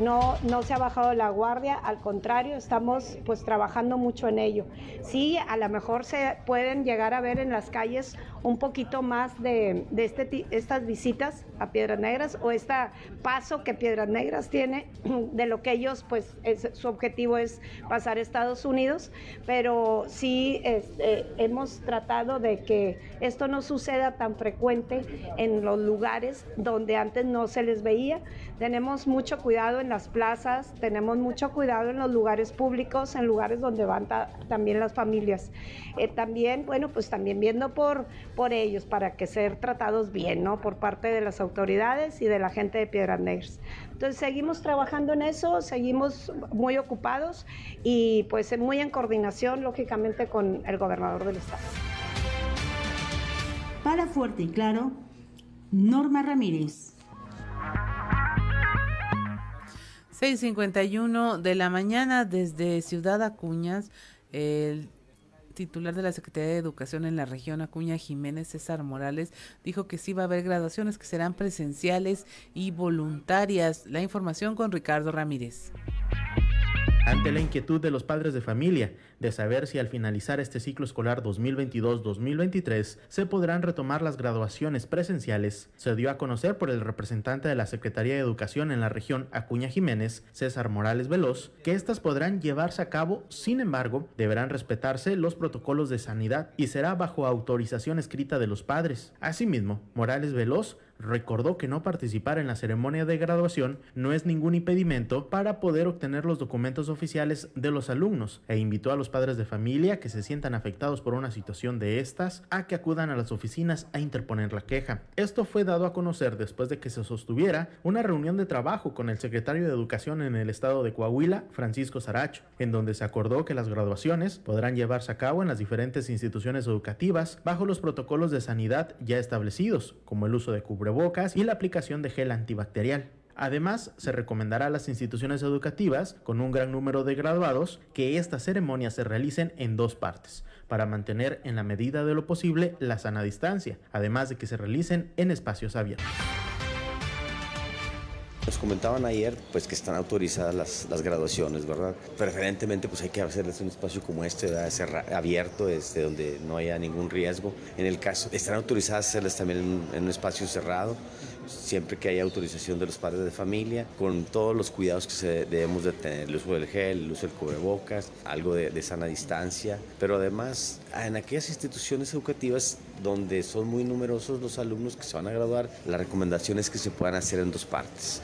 Speaker 21: no, no se ha bajado la guardia, al contrario, estamos pues trabajando mucho en ello. Sí, a lo mejor se pueden llegar a ver en las calles un poquito más de, este, estas visitas a Piedras Negras o este paso que Piedras Negras tiene [clears throat] de lo que ellos, pues su objetivo es pasar a Estados Unidos, pero sí este, hemos tratado de que esto no suceda tan frecuente en los lugares donde antes no se les veía. Tenemos mucho cuidado en las plazas, tenemos mucho cuidado en los lugares públicos, en lugares donde van también las familias. Eh, también, bueno, pues también viendo por, por ellos para que ser tratados bien, ¿no? Por parte de las autoridades y de la gente de Piedras Negras. Entonces seguimos trabajando en eso, seguimos muy ocupados y pues muy en coordinación, lógicamente, con el gobernador del estado.
Speaker 20: Para Fuerte y Claro, Norma Ramírez.
Speaker 1: 6.51 de la mañana desde Ciudad Acuñas, el titular de la Secretaría de Educación en la región Acuña Jiménez César Morales dijo que sí va a haber graduaciones que serán presenciales y voluntarias. La información con Ricardo Ramírez.
Speaker 11: Ante la inquietud de los padres de familia de saber si al finalizar este ciclo escolar 2022-2023 se podrán retomar las graduaciones presenciales, se dio a conocer por el representante de la Secretaría de Educación en la región Acuña Jiménez, César Morales Veloz, que éstas podrán llevarse a cabo, sin embargo, deberán respetarse los protocolos de sanidad y será bajo autorización escrita de los padres. Asimismo, Morales Veloz recordó que no participar en la ceremonia de graduación no es ningún impedimento para poder obtener los documentos oficiales de los alumnos e invitó a los padres de familia que se sientan afectados por una situación de estas a que acudan a las oficinas a interponer la queja. Esto fue dado a conocer después de que se sostuviera una reunión de trabajo con el secretario de Educación en el estado de Coahuila, Francisco Saracho, en donde se acordó que las graduaciones podrán llevarse a cabo en las diferentes instituciones educativas bajo los protocolos de sanidad ya establecidos, como el uso de cubrebocas y la aplicación de gel antibacterial. Además, se recomendará a las instituciones educativas con un gran número de graduados que estas ceremonias se realicen en dos partes, para mantener en la medida de lo posible la sana distancia, además de que se realicen en espacios abiertos.
Speaker 22: Nos comentaban ayer pues que están autorizadas las, las, graduaciones, ¿verdad? Preferentemente pues hay que hacerles un espacio como este, abierto, este, donde no haya ningún riesgo. En el caso, están autorizadas hacerles también en, en, un espacio cerrado, siempre que haya autorización de los padres de familia, con todos los cuidados que se, debemos de tener, el uso del gel, el uso del cubrebocas, algo de, de sana distancia, pero además en aquellas instituciones educativas donde son muy numerosos los alumnos que se van a graduar, la recomendación es que se puedan hacer en dos partes.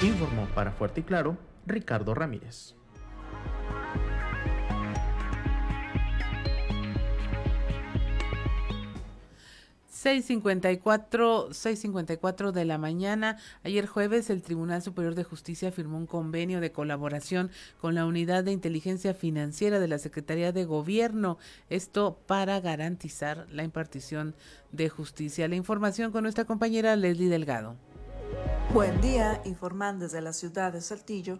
Speaker 11: Informó para Fuerte y Claro Ricardo Ramírez.
Speaker 1: Seis cincuenta y cuatro, de la mañana. Ayer jueves el Tribunal Superior de Justicia firmó un convenio de colaboración con la Unidad de Inteligencia Financiera de la Secretaría de Gobierno. Esto para garantizar la impartición de justicia. La información con nuestra compañera Leslie Delgado.
Speaker 23: Buen día, informan desde la ciudad de Saltillo.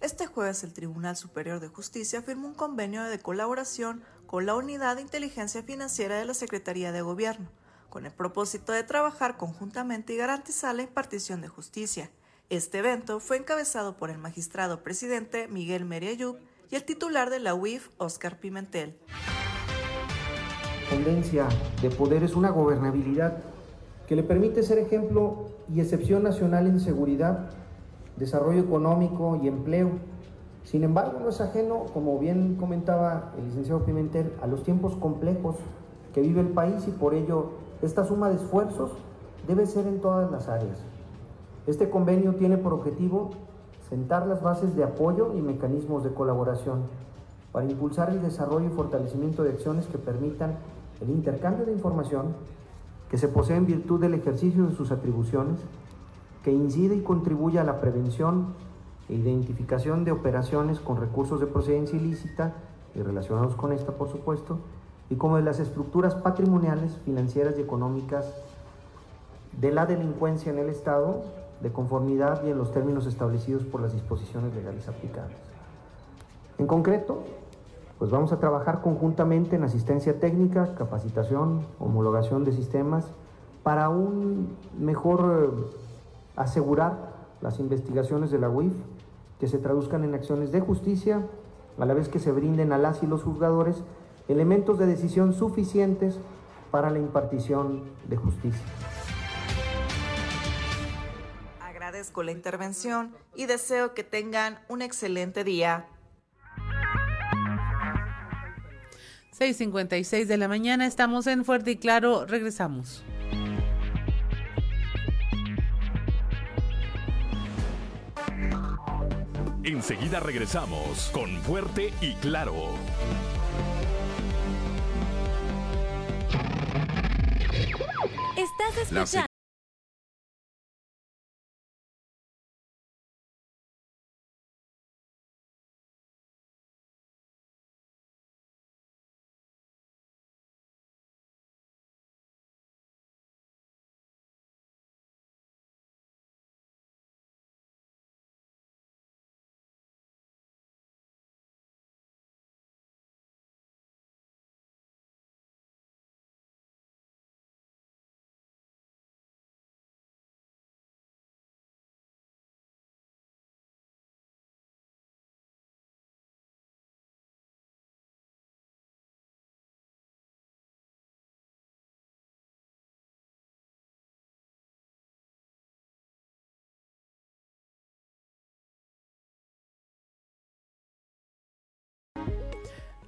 Speaker 23: Este jueves el Tribunal Superior de Justicia firmó un convenio de colaboración con la Unidad de Inteligencia Financiera de la Secretaría de Gobierno, con el propósito de trabajar conjuntamente y garantizar la impartición de justicia. Este evento fue encabezado por el magistrado presidente Miguel Meriayub y el titular de la UIF, Óscar Pimentel.
Speaker 24: Tendencia de poder es una gobernabilidad que le permite ser ejemplo y excepción nacional en seguridad, desarrollo económico y empleo. Sin embargo, no es ajeno, como bien comentaba el licenciado Pimentel, a los tiempos complejos que vive el país y por ello esta suma de esfuerzos debe ser en todas las áreas. Este convenio tiene por objetivo sentar las bases de apoyo y mecanismos de colaboración para impulsar el desarrollo y fortalecimiento de acciones que permitan el intercambio de información que se posee en virtud del ejercicio de sus atribuciones, que incide y contribuye a la prevención e identificación de operaciones con recursos de procedencia ilícita y relacionados con esta, por supuesto, y como de las estructuras patrimoniales, financieras y económicas de la delincuencia en el Estado, de conformidad y en los términos establecidos por las disposiciones legales aplicables. En concreto, pues vamos a trabajar conjuntamente en asistencia técnica, capacitación, homologación de sistemas para un mejor eh, asegurar las investigaciones de la UIF que se traduzcan en acciones de justicia, a la vez que se brinden a las y los juzgadores elementos de decisión suficientes para la impartición de justicia.
Speaker 23: Agradezco la intervención y deseo que tengan un excelente día.
Speaker 1: 6.56 de la mañana, estamos en Fuerte y Claro, regresamos.
Speaker 2: Enseguida regresamos con Fuerte y Claro.
Speaker 25: Estás escuchando.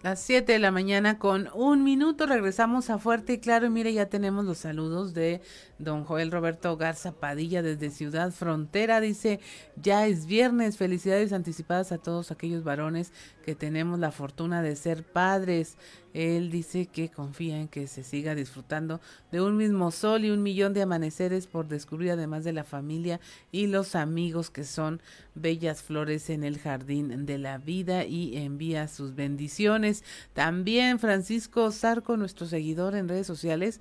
Speaker 1: Las 7 de la mañana con un minuto regresamos a Fuerte y Claro. Y mire, ya tenemos los saludos de don Joel Roberto Garza Padilla desde Ciudad Frontera. Dice, ya es viernes, felicidades anticipadas a todos aquellos varones que tenemos la fortuna de ser padres. Él dice que confía en que se siga disfrutando de un mismo sol y un millón de amaneceres por descubrir además de la familia y los amigos que son bellas flores en el jardín de la vida y envía sus bendiciones. También Francisco Zarco, nuestro seguidor en redes sociales,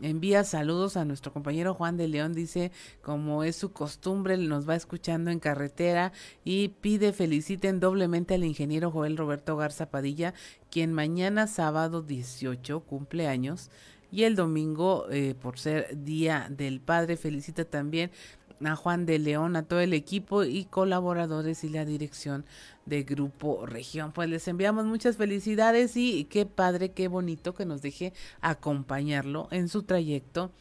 Speaker 1: envía saludos a nuestro compañero Juan de León, dice, como es su costumbre, nos va escuchando en carretera y pide feliciten doblemente al ingeniero Joel Roberto Garza Padilla, quien mañana sábado 18 cumple años y el domingo, eh, por ser Día del Padre, felicita también a Juan de León, a todo el equipo y colaboradores y la dirección de Grupo Región. Pues les enviamos muchas felicidades y qué padre, qué bonito que nos deje acompañarlo en su trayecto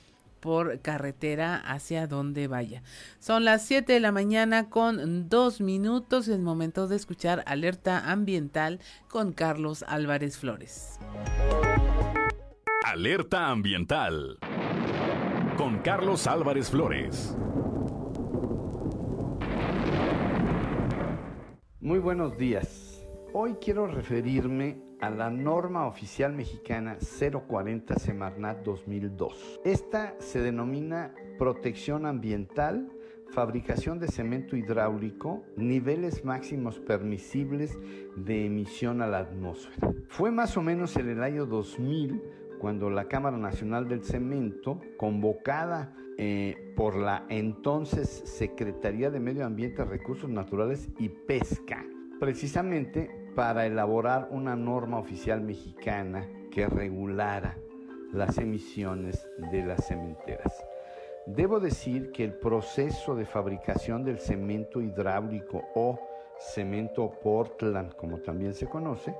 Speaker 1: por carretera hacia donde vaya. Son las 7 de la mañana con dos minutos, es momento de escuchar Alerta Ambiental con Carlos Álvarez Flores.
Speaker 2: Alerta Ambiental con Carlos Álvarez Flores.
Speaker 26: Muy buenos días. Hoy quiero referirme a la norma oficial mexicana 040 Semarnat 2002. Esta se denomina protección ambiental, fabricación de cemento hidráulico, niveles máximos permisibles de emisión a la atmósfera. Fue más o menos en el año 2000 cuando la Cámara Nacional del Cemento, convocada eh, por la entonces Secretaría de Medio Ambiente, Recursos Naturales y Pesca, precisamente para elaborar una norma oficial mexicana que regulara las emisiones de las cementeras. Debo decir que el proceso de fabricación del cemento hidráulico o cemento Portland, como también se conoce,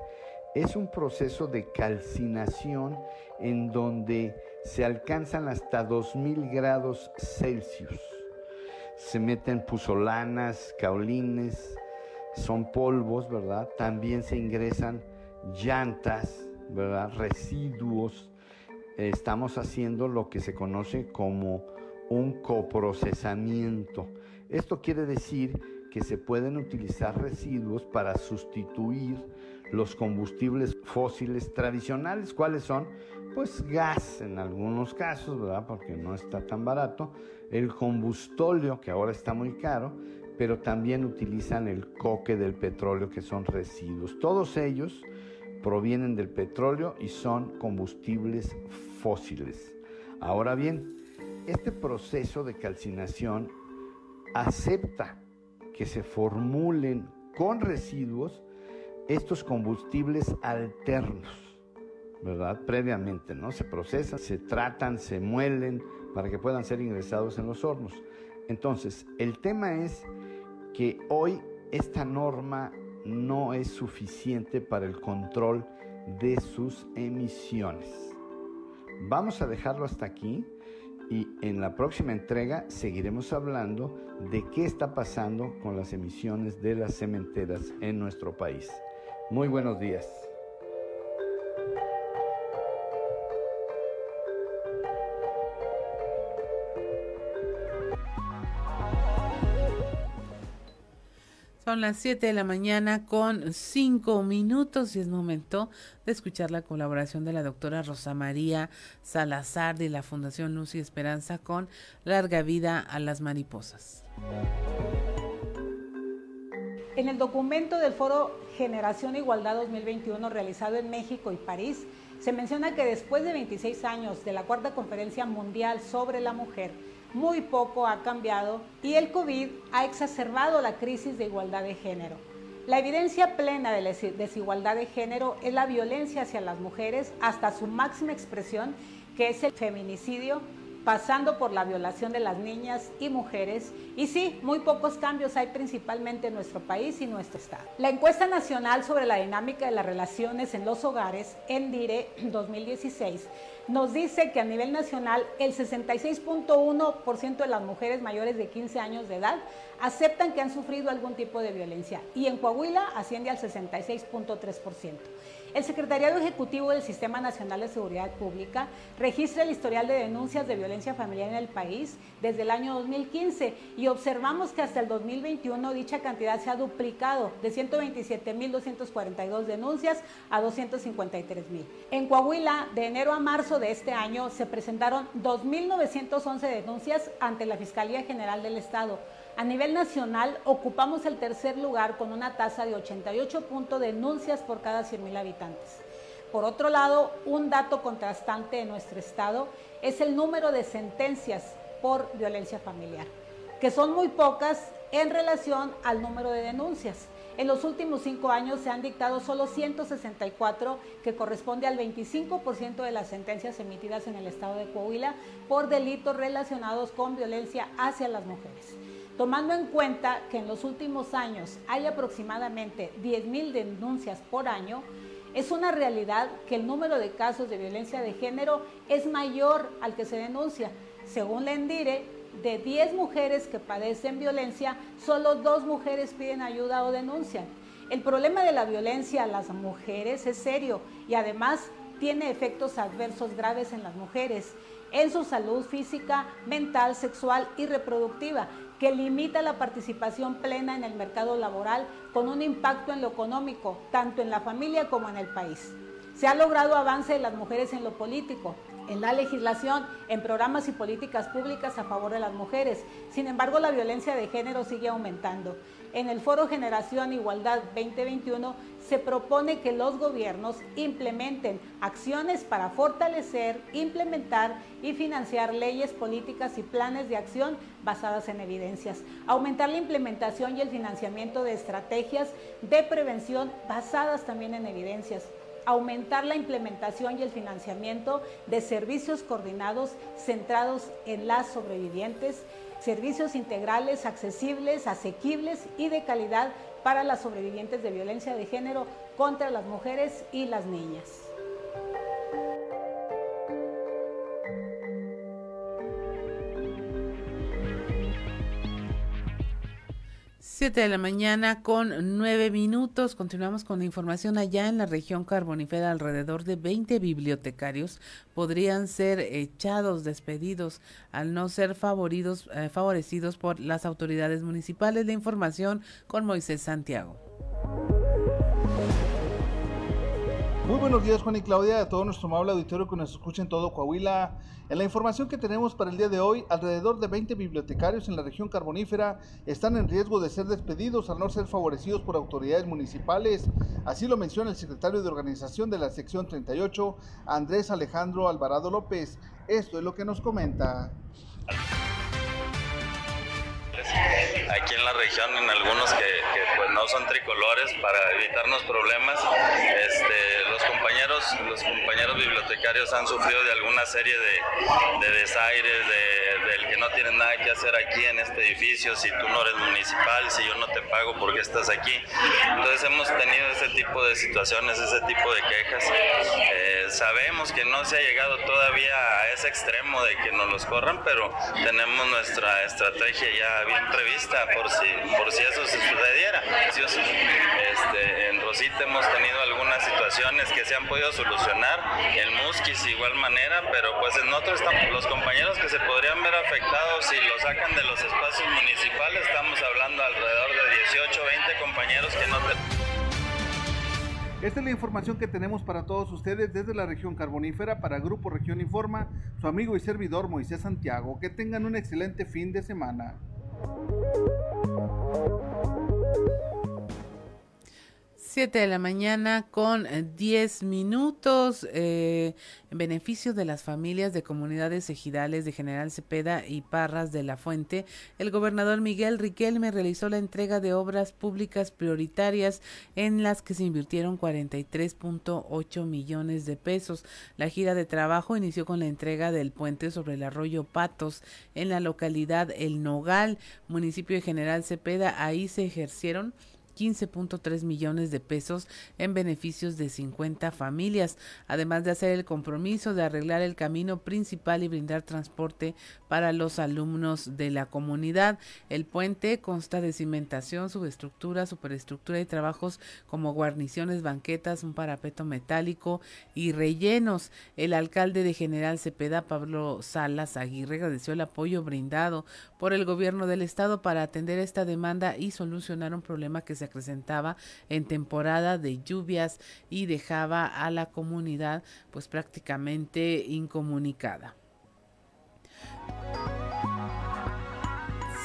Speaker 26: es un proceso de calcinación en donde se alcanzan hasta 2000 grados Celsius. Se meten puzolanas, caolines, son polvos, ¿verdad? También se ingresan llantas, ¿verdad? Residuos. Estamos haciendo lo que se conoce como un coprocesamiento. Esto quiere decir que se pueden utilizar residuos para sustituir los combustibles fósiles tradicionales. ¿Cuáles son? Pues gas en algunos casos, ¿verdad? Porque no está tan barato. El combustóleo, que ahora está muy caro, pero también utilizan el coque del petróleo, que son residuos. Todos ellos provienen del petróleo y son combustibles fósiles. Ahora bien, este proceso de calcinación acepta que se formulen con residuos estos combustibles alternos, ¿verdad? Previamente, ¿no? Se procesan, se tratan, se muelen para que puedan ser ingresados en los hornos. Entonces, el tema es que hoy esta norma no es suficiente para el control de sus emisiones. Vamos a dejarlo hasta aquí y en la próxima entrega seguiremos hablando de qué está pasando con las emisiones de las cementeras en nuestro país. Muy buenos días.
Speaker 1: Son las 7 de la mañana con 5 minutos y es momento de escuchar la colaboración de la doctora Rosa María Salazar de la Fundación Luz y Esperanza con Larga Vida a las Mariposas.
Speaker 27: En el documento del Foro Generación Igualdad 2021 realizado en México y París, se menciona que después de 26 años de la Cuarta Conferencia Mundial sobre la Mujer, muy poco ha cambiado y el COVID ha exacerbado la crisis de igualdad de género. La evidencia plena de la desigualdad de género es la violencia hacia las mujeres hasta su máxima expresión, que es el feminicidio pasando por la violación de las niñas y mujeres. Y sí, muy pocos cambios hay principalmente en nuestro país y nuestro estado. La encuesta nacional sobre la dinámica de las relaciones en los hogares, ENDIRE 2016, nos dice que a nivel nacional el 66.1% de las mujeres mayores de 15 años de edad aceptan que han sufrido algún tipo de violencia y en Coahuila asciende al 66.3%. El Secretariado Ejecutivo del Sistema Nacional de Seguridad Pública registra el historial de denuncias de violencia familiar en el país desde el año 2015 y observamos que hasta el 2021 dicha cantidad se ha duplicado de 127.242 denuncias a 253.000. En Coahuila, de enero a marzo de este año, se presentaron 2.911 denuncias ante la Fiscalía General del Estado a nivel nacional ocupamos el tercer lugar con una tasa de 88 puntos de denuncias por cada 100.000 habitantes. Por otro lado, un dato contrastante en nuestro estado es el número de sentencias por violencia familiar, que son muy pocas en relación al número de denuncias. En los últimos cinco años se han dictado solo 164, que corresponde al 25% de las sentencias emitidas en el estado de Coahuila por delitos relacionados con violencia hacia las mujeres. Tomando en cuenta que en los últimos años hay aproximadamente 10.000 denuncias por año, es una realidad que el número de casos de violencia de género es mayor al que se denuncia. Según la Endire, de 10 mujeres que padecen violencia, solo dos mujeres piden ayuda o denuncian. El problema de la violencia a las mujeres es serio y además tiene efectos adversos graves en las mujeres, en su salud física, mental, sexual y reproductiva, que limita la participación plena en el mercado laboral con un impacto en lo económico, tanto en la familia como en el país. Se ha logrado avance de las mujeres en lo político, en la legislación, en programas y políticas públicas a favor de las mujeres. Sin embargo, la violencia de género sigue aumentando. En el Foro Generación Igualdad 2021 se propone que los gobiernos implementen acciones para fortalecer, implementar y financiar leyes, políticas y planes de acción basadas en evidencias, aumentar la implementación y el financiamiento de estrategias de prevención basadas también en evidencias, aumentar la implementación y el financiamiento de servicios coordinados centrados en las sobrevivientes, servicios integrales, accesibles, asequibles y de calidad para las sobrevivientes de violencia de género contra las mujeres y las niñas.
Speaker 1: 7 de la mañana con 9 minutos. Continuamos con la información allá en la región carbonífera. Alrededor de 20 bibliotecarios podrían ser echados, despedidos, al no ser eh, favorecidos por las autoridades municipales. La información con Moisés Santiago.
Speaker 13: Muy buenos días Juan y Claudia, a todo nuestro amable auditorio que nos escucha en todo Coahuila. En la información que tenemos para el día de hoy, alrededor de 20 bibliotecarios en la región carbonífera están en riesgo de ser despedidos al no ser favorecidos por autoridades municipales. Así lo menciona el secretario de organización de la sección 38, Andrés Alejandro Alvarado López. Esto es lo que nos comenta
Speaker 28: aquí en la región, en algunos que, pues no son tricolores para evitarnos problemas. Este, los compañeros, los compañeros bibliotecarios han sufrido de alguna serie de, desaires, de, del que no tienen nada que hacer aquí en este edificio, si tú no eres municipal, si yo no te pago porque estás aquí. Entonces hemos tenido ese tipo de situaciones, ese tipo de quejas. Eh, sabemos que no se ha llegado todavía a ese extremo de que nos los corran, pero tenemos nuestra estrategia ya bien prevista por si, por si eso se sucediera. Este, en Rosita hemos tenido algunas situaciones que se han podido solucionar, en Musquis igual manera, pero pues en otros estamos, los compañeros que se podrían ver afectados si lo sacan de los espacios municipales, estamos hablando alrededor de 18 20 compañeros que no
Speaker 13: Esta es la información que tenemos para todos ustedes desde la región carbonífera para Grupo Región Informa, su amigo y servidor Moisés Santiago. Que tengan un excelente fin de semana. Thank you.
Speaker 1: 7 7 de la mañana con 10 eh, minutos eh, en beneficio de las familias de comunidades ejidales de General Cepeda y Parras de la Fuente. El gobernador Miguel Riquelme realizó la entrega de obras públicas prioritarias en las que se invirtieron 43.8 millones de pesos. La gira de trabajo inició con la entrega del puente sobre el arroyo Patos en la localidad El Nogal, municipio de General Cepeda. Ahí se ejercieron 15.3 millones de pesos en beneficios de 50 familias, además de hacer el compromiso de arreglar el camino principal y brindar transporte para los alumnos de la comunidad. El puente consta de cimentación, subestructura, superestructura y trabajos como guarniciones, banquetas, un parapeto metálico y rellenos. El alcalde de General Cepeda, Pablo Salas Aguirre, agradeció el apoyo brindado por el gobierno del estado para atender esta demanda y solucionar un problema que se presentaba en temporada de lluvias y dejaba a la comunidad pues prácticamente incomunicada.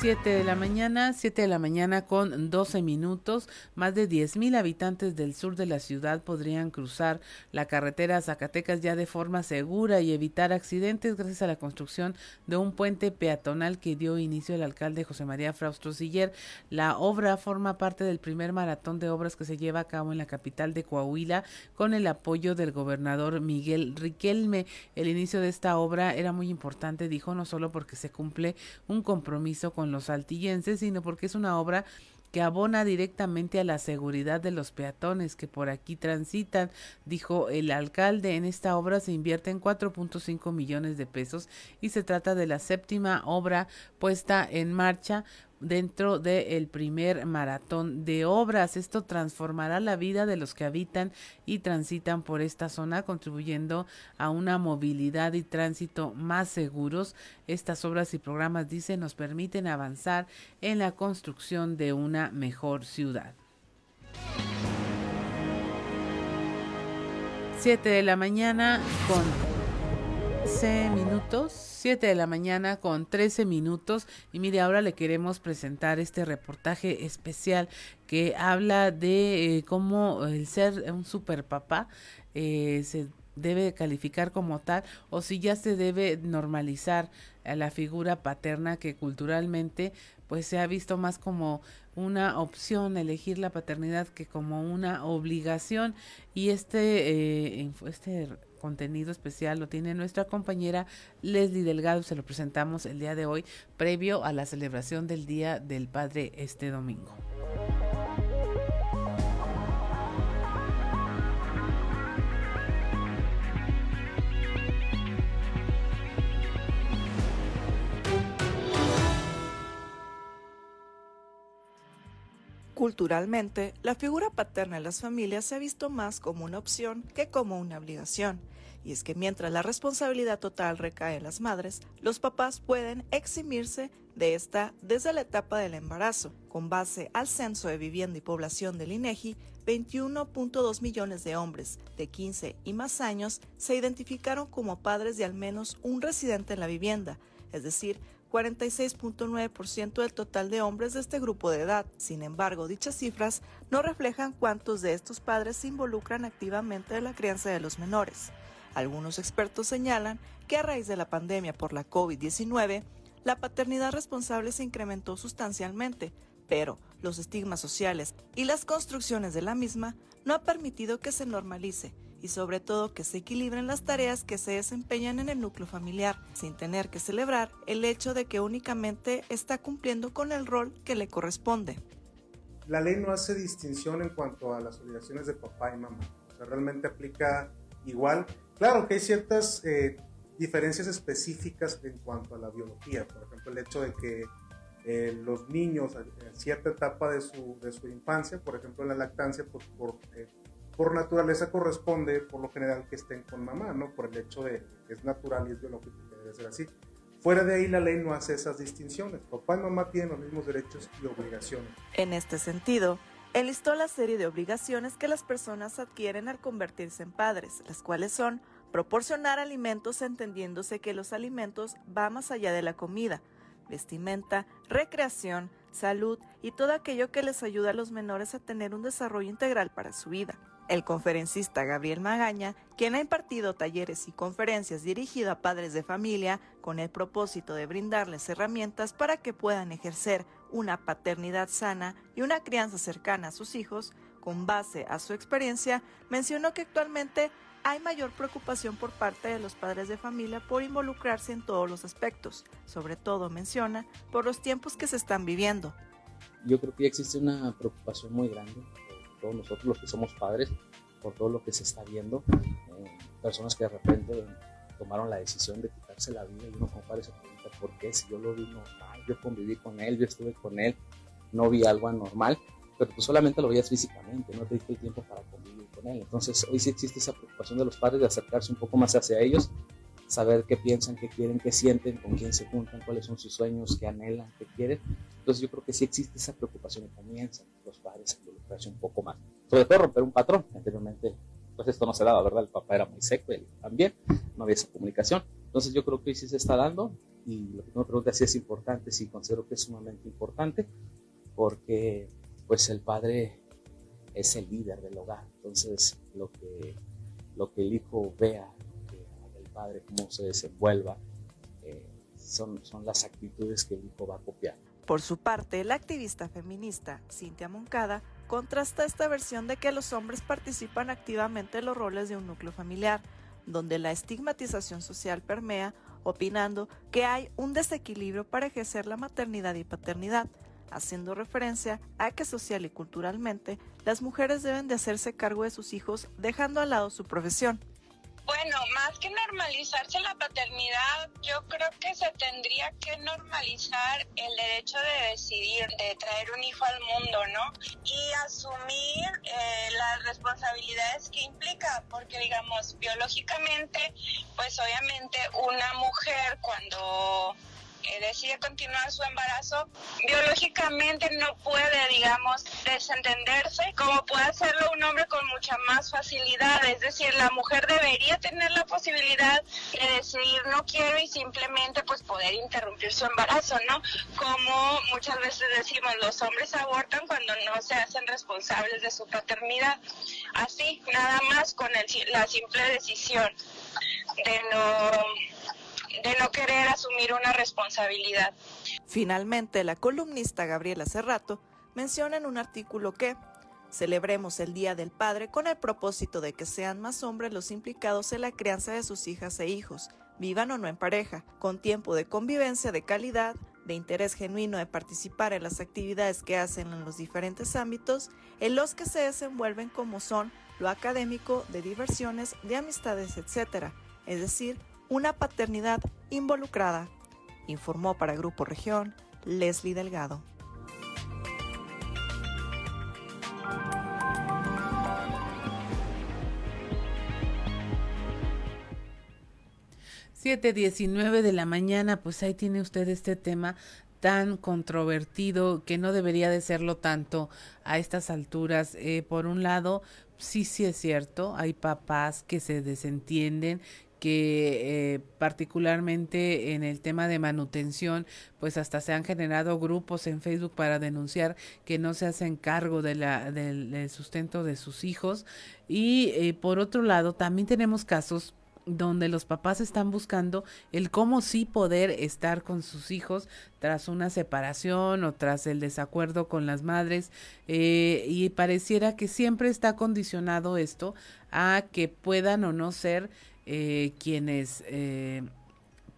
Speaker 1: 7 de la mañana, 7 de la mañana con 12 minutos. Más de 10 mil habitantes del sur de la ciudad podrían cruzar la carretera Zacatecas ya de forma segura y evitar accidentes gracias a la construcción de un puente peatonal que dio inicio el alcalde José María Fraustro Siller. La obra forma parte del primer maratón de obras que se lleva a cabo en la capital de Coahuila con el apoyo del gobernador Miguel Riquelme. El inicio de esta obra era muy importante, dijo, no solo porque se cumple un compromiso con los altillenses, sino porque es una obra que abona directamente a la seguridad de los peatones que por aquí transitan, dijo el alcalde. En esta obra se invierten 4.5 millones de pesos y se trata de la séptima obra puesta en marcha dentro del primer maratón de obras. Esto transformará la vida de los que habitan y transitan por esta zona, contribuyendo a una movilidad y tránsito más seguros. Estas obras y programas, dice, nos permiten avanzar en la construcción de una mejor ciudad. 7 de la mañana con 13 minutos. 7 de la mañana con 13 minutos. Y mire, ahora le queremos presentar este reportaje especial que habla de eh, cómo el ser un super papá eh, se debe calificar como tal o si ya se debe normalizar a la figura paterna que culturalmente pues se ha visto más como una opción elegir la paternidad que como una obligación y este eh, este contenido especial lo tiene nuestra compañera Leslie Delgado. Se lo presentamos el día de hoy, previo a la celebración del Día del Padre este domingo.
Speaker 23: Culturalmente, la figura paterna en las familias se ha visto más como una opción que como una obligación. Y es que mientras la responsabilidad total recae en las madres, los papás pueden eximirse de esta desde la etapa del embarazo. Con base al Censo de Vivienda y Población del INEGI, 21.2 millones de hombres de 15 y más años se identificaron como padres de al menos un residente en la vivienda, es decir, 46.9% del total de hombres de este grupo de edad. Sin embargo, dichas cifras no reflejan cuántos de estos padres se involucran activamente en la crianza de los menores. Algunos expertos señalan que a raíz de la pandemia por la COVID-19, la paternidad responsable se incrementó sustancialmente, pero los estigmas sociales y las construcciones de la misma no ha permitido que se normalice y sobre todo que se equilibren las tareas que se desempeñan en el núcleo familiar, sin tener que celebrar el hecho de que únicamente está cumpliendo con el rol que le corresponde.
Speaker 29: La ley no hace distinción en cuanto a las obligaciones de papá y mamá, o sea, realmente aplica igual. Claro que hay ciertas eh, diferencias específicas en cuanto a la biología, por ejemplo, el hecho de que eh, los niños en cierta etapa de su, de su infancia, por ejemplo en la lactancia, pues por eh, por naturaleza corresponde por lo general que estén con mamá, ¿no? Por el hecho de que es natural y es biológico que debe ser así. Fuera de ahí la ley no hace esas distinciones. Papá y mamá tienen los mismos derechos y obligaciones.
Speaker 23: En este sentido, enlistó la serie de obligaciones que las personas adquieren al convertirse en padres, las cuales son proporcionar alimentos entendiéndose que los alimentos van más allá de la comida, vestimenta, recreación, salud y todo aquello que les ayuda a los menores a tener un desarrollo integral para su vida. El conferencista Gabriel Magaña, quien ha impartido talleres y conferencias dirigidas a padres de familia con el propósito de brindarles herramientas para que puedan ejercer una paternidad sana y una crianza cercana a sus hijos, con base a su experiencia, mencionó que actualmente hay mayor preocupación por parte de los padres de familia por involucrarse en todos los aspectos, sobre todo menciona por los tiempos que se están viviendo.
Speaker 30: Yo creo que existe una preocupación muy grande todos nosotros los que somos padres, por todo lo que se está viendo, eh, personas que de repente tomaron la decisión de quitarse la vida y uno como padre se pregunta por qué, si yo lo vi normal, yo conviví con él, yo estuve con él, no vi algo anormal, pero pues solamente lo veías físicamente, no te diste el tiempo para convivir con él. Entonces hoy sí existe esa preocupación de los padres de acercarse un poco más hacia ellos, saber qué piensan, qué quieren, qué sienten, con quién se juntan, cuáles son sus sueños, qué anhelan, qué quieren. Entonces yo creo que sí existe esa preocupación y comienzan los padres a involucrarse un poco más. Sobre todo romper un patrón. Anteriormente, pues esto no se daba, ¿verdad? El papá era muy seco, él también, no había esa comunicación. Entonces yo creo que sí se está dando y lo que me pregunta si es importante, sí considero que es sumamente importante porque pues el padre es el líder del hogar. Entonces, lo que, lo que el hijo vea padre, cómo se desenvuelva, eh, son, son las actitudes que el hijo va a copiar.
Speaker 23: Por su parte, la activista feminista Cintia Moncada contrasta esta versión de que los hombres participan activamente en los roles de un núcleo familiar, donde la estigmatización social permea, opinando que hay un desequilibrio para ejercer la maternidad y paternidad, haciendo referencia a que social y culturalmente las mujeres deben de hacerse cargo de sus hijos dejando al lado su profesión.
Speaker 31: Bueno, más que normalizarse la paternidad, yo creo que se tendría que normalizar el derecho de decidir, de traer un hijo al mundo, ¿no? Y asumir eh, las responsabilidades que implica, porque digamos, biológicamente, pues obviamente una mujer cuando decide continuar su embarazo, biológicamente no puede, digamos, desentenderse como puede hacerlo un hombre con mucha más facilidad. Es decir, la mujer debería tener la posibilidad de decidir no quiero y simplemente pues poder interrumpir su embarazo, ¿no? Como muchas veces decimos, los hombres abortan cuando no se hacen responsables de su paternidad. Así, nada más con el, la simple decisión de no de no querer asumir una responsabilidad.
Speaker 23: Finalmente, la columnista Gabriela Cerrato menciona en un artículo que celebremos el Día del Padre con el propósito de que sean más hombres los implicados en la crianza de sus hijas e hijos, vivan o no en pareja, con tiempo de convivencia de calidad, de interés genuino de participar en las actividades que hacen en los diferentes ámbitos, en los que se desenvuelven como son lo académico, de diversiones, de amistades, etc. Es decir, una paternidad involucrada, informó para Grupo Región Leslie Delgado.
Speaker 1: Siete diecinueve de la mañana, pues ahí tiene usted este tema tan controvertido que no debería de serlo tanto a estas alturas. Eh, por un lado, sí, sí es cierto, hay papás que se desentienden, que eh, particularmente en el tema de manutención, pues hasta se han generado grupos en Facebook para denunciar que no se hacen cargo de la, del, sustento de sus hijos. Y eh, por otro lado, también tenemos casos donde los papás están buscando el cómo sí poder estar con sus hijos tras una separación o tras el desacuerdo con las madres eh, y pareciera que siempre está condicionado esto a que puedan o no ser eh, quienes eh,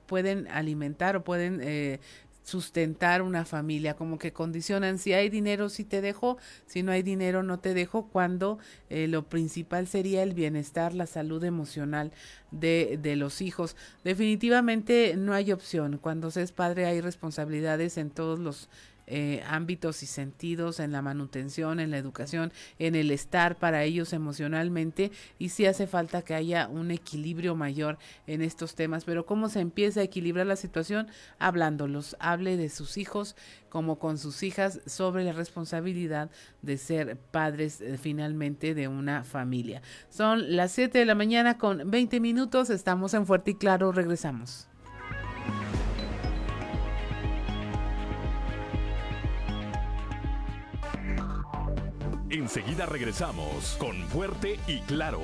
Speaker 1: pueden alimentar o pueden eh, sustentar una familia, como que condicionan si hay dinero si te dejo, si no hay dinero no te dejo, cuando lo principal sería el bienestar, la salud emocional de, de los hijos. Definitivamente no hay opción, cuando se es padre hay responsabilidades en todos los eh, ámbitos y sentidos en la manutención, en la educación, en el estar para ellos emocionalmente y si hace falta que haya un equilibrio mayor en estos temas. Pero ¿cómo se empieza a equilibrar la situación? Hablándolos, hable de sus hijos como con sus hijas sobre la responsabilidad de ser padres eh, finalmente de una familia. Son las 7 de la mañana con 20 minutos, estamos en Fuerte y Claro, regresamos.
Speaker 2: Enseguida regresamos con Fuerte y Claro.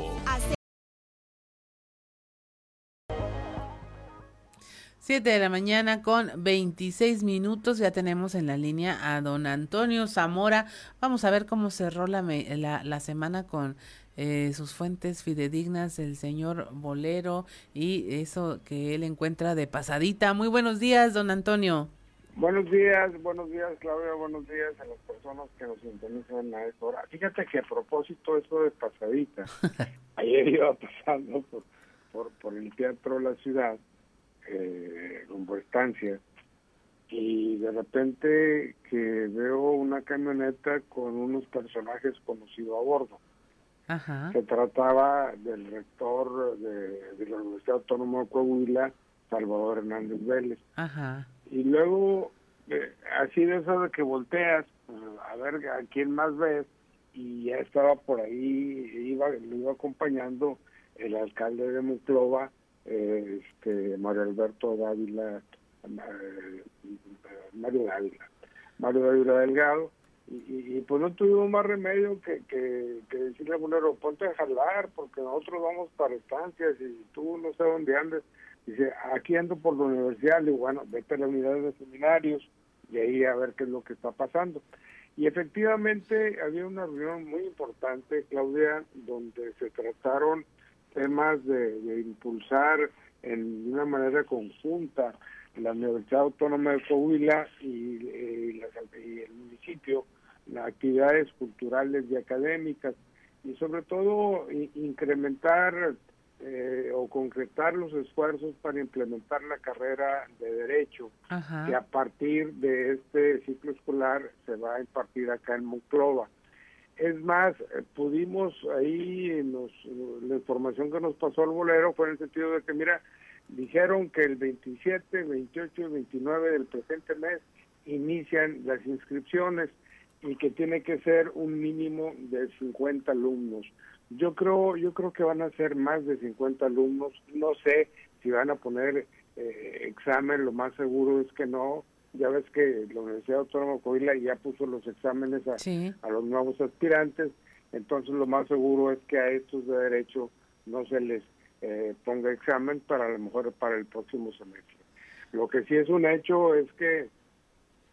Speaker 1: Siete de la mañana con 26 minutos. Ya tenemos en la línea a don Antonio Zamora. Vamos a ver cómo cerró la, la, la semana con eh, sus fuentes fidedignas, el señor Bolero y eso que él encuentra de pasadita. Muy buenos días, don Antonio.
Speaker 32: Buenos días, buenos días Claudia, buenos días a las personas que nos sintonizan a esta hora. Fíjate que a propósito eso de pasadita, [laughs] ayer iba pasando por, por, por el teatro de la ciudad, eh, rumbo estancia, y de repente que veo una camioneta con unos personajes conocidos a bordo. Se trataba del rector de, de, la Universidad Autónoma de Coahuila, Salvador Hernández Vélez.
Speaker 1: Ajá.
Speaker 32: Y luego, eh, así de eso de que volteas pues, a ver a quién más ves, y ya estaba por ahí, iba, lo iba acompañando el alcalde de Muclova, eh, este, Mario Alberto Dávila, eh, Mario Dávila, Mario Dávila Delgado, y, pues no tuvimos más remedio que, que, decirle a Bolero, ponte a jalar, porque nosotros vamos para estancias y tú no sé dónde andes. Dice, aquí ando por la universidad, le digo, bueno, vete a la unidad de seminarios y ahí a ver qué es lo que está pasando. Y efectivamente había una reunión muy importante, Claudia, donde se trataron temas de, impulsar en una manera conjunta la Universidad Autónoma de Coahuila y, eh, y el municipio actividades culturales y académicas y sobre todo incrementar eh, o concretar los esfuerzos para implementar la carrera de derecho que a partir de este ciclo escolar se va a impartir acá en Monclova. Es más, eh, pudimos ahí, nos, la información que nos pasó al bolero fue en el sentido de que, mira, dijeron que el 27, 28 y 29 del presente mes inician las inscripciones y que tiene que ser un mínimo de 50 alumnos. Yo creo, yo creo que van a ser más de 50 alumnos. No sé si van a poner eh, examen, lo más seguro es que no. Ya ves que la Universidad Autónoma de Coahuila ya puso los exámenes a, a los nuevos aspirantes, entonces lo más seguro es que a estos de derecho no se les eh, ponga examen para a lo mejor para el próximo semestre. Lo que sí es un hecho es que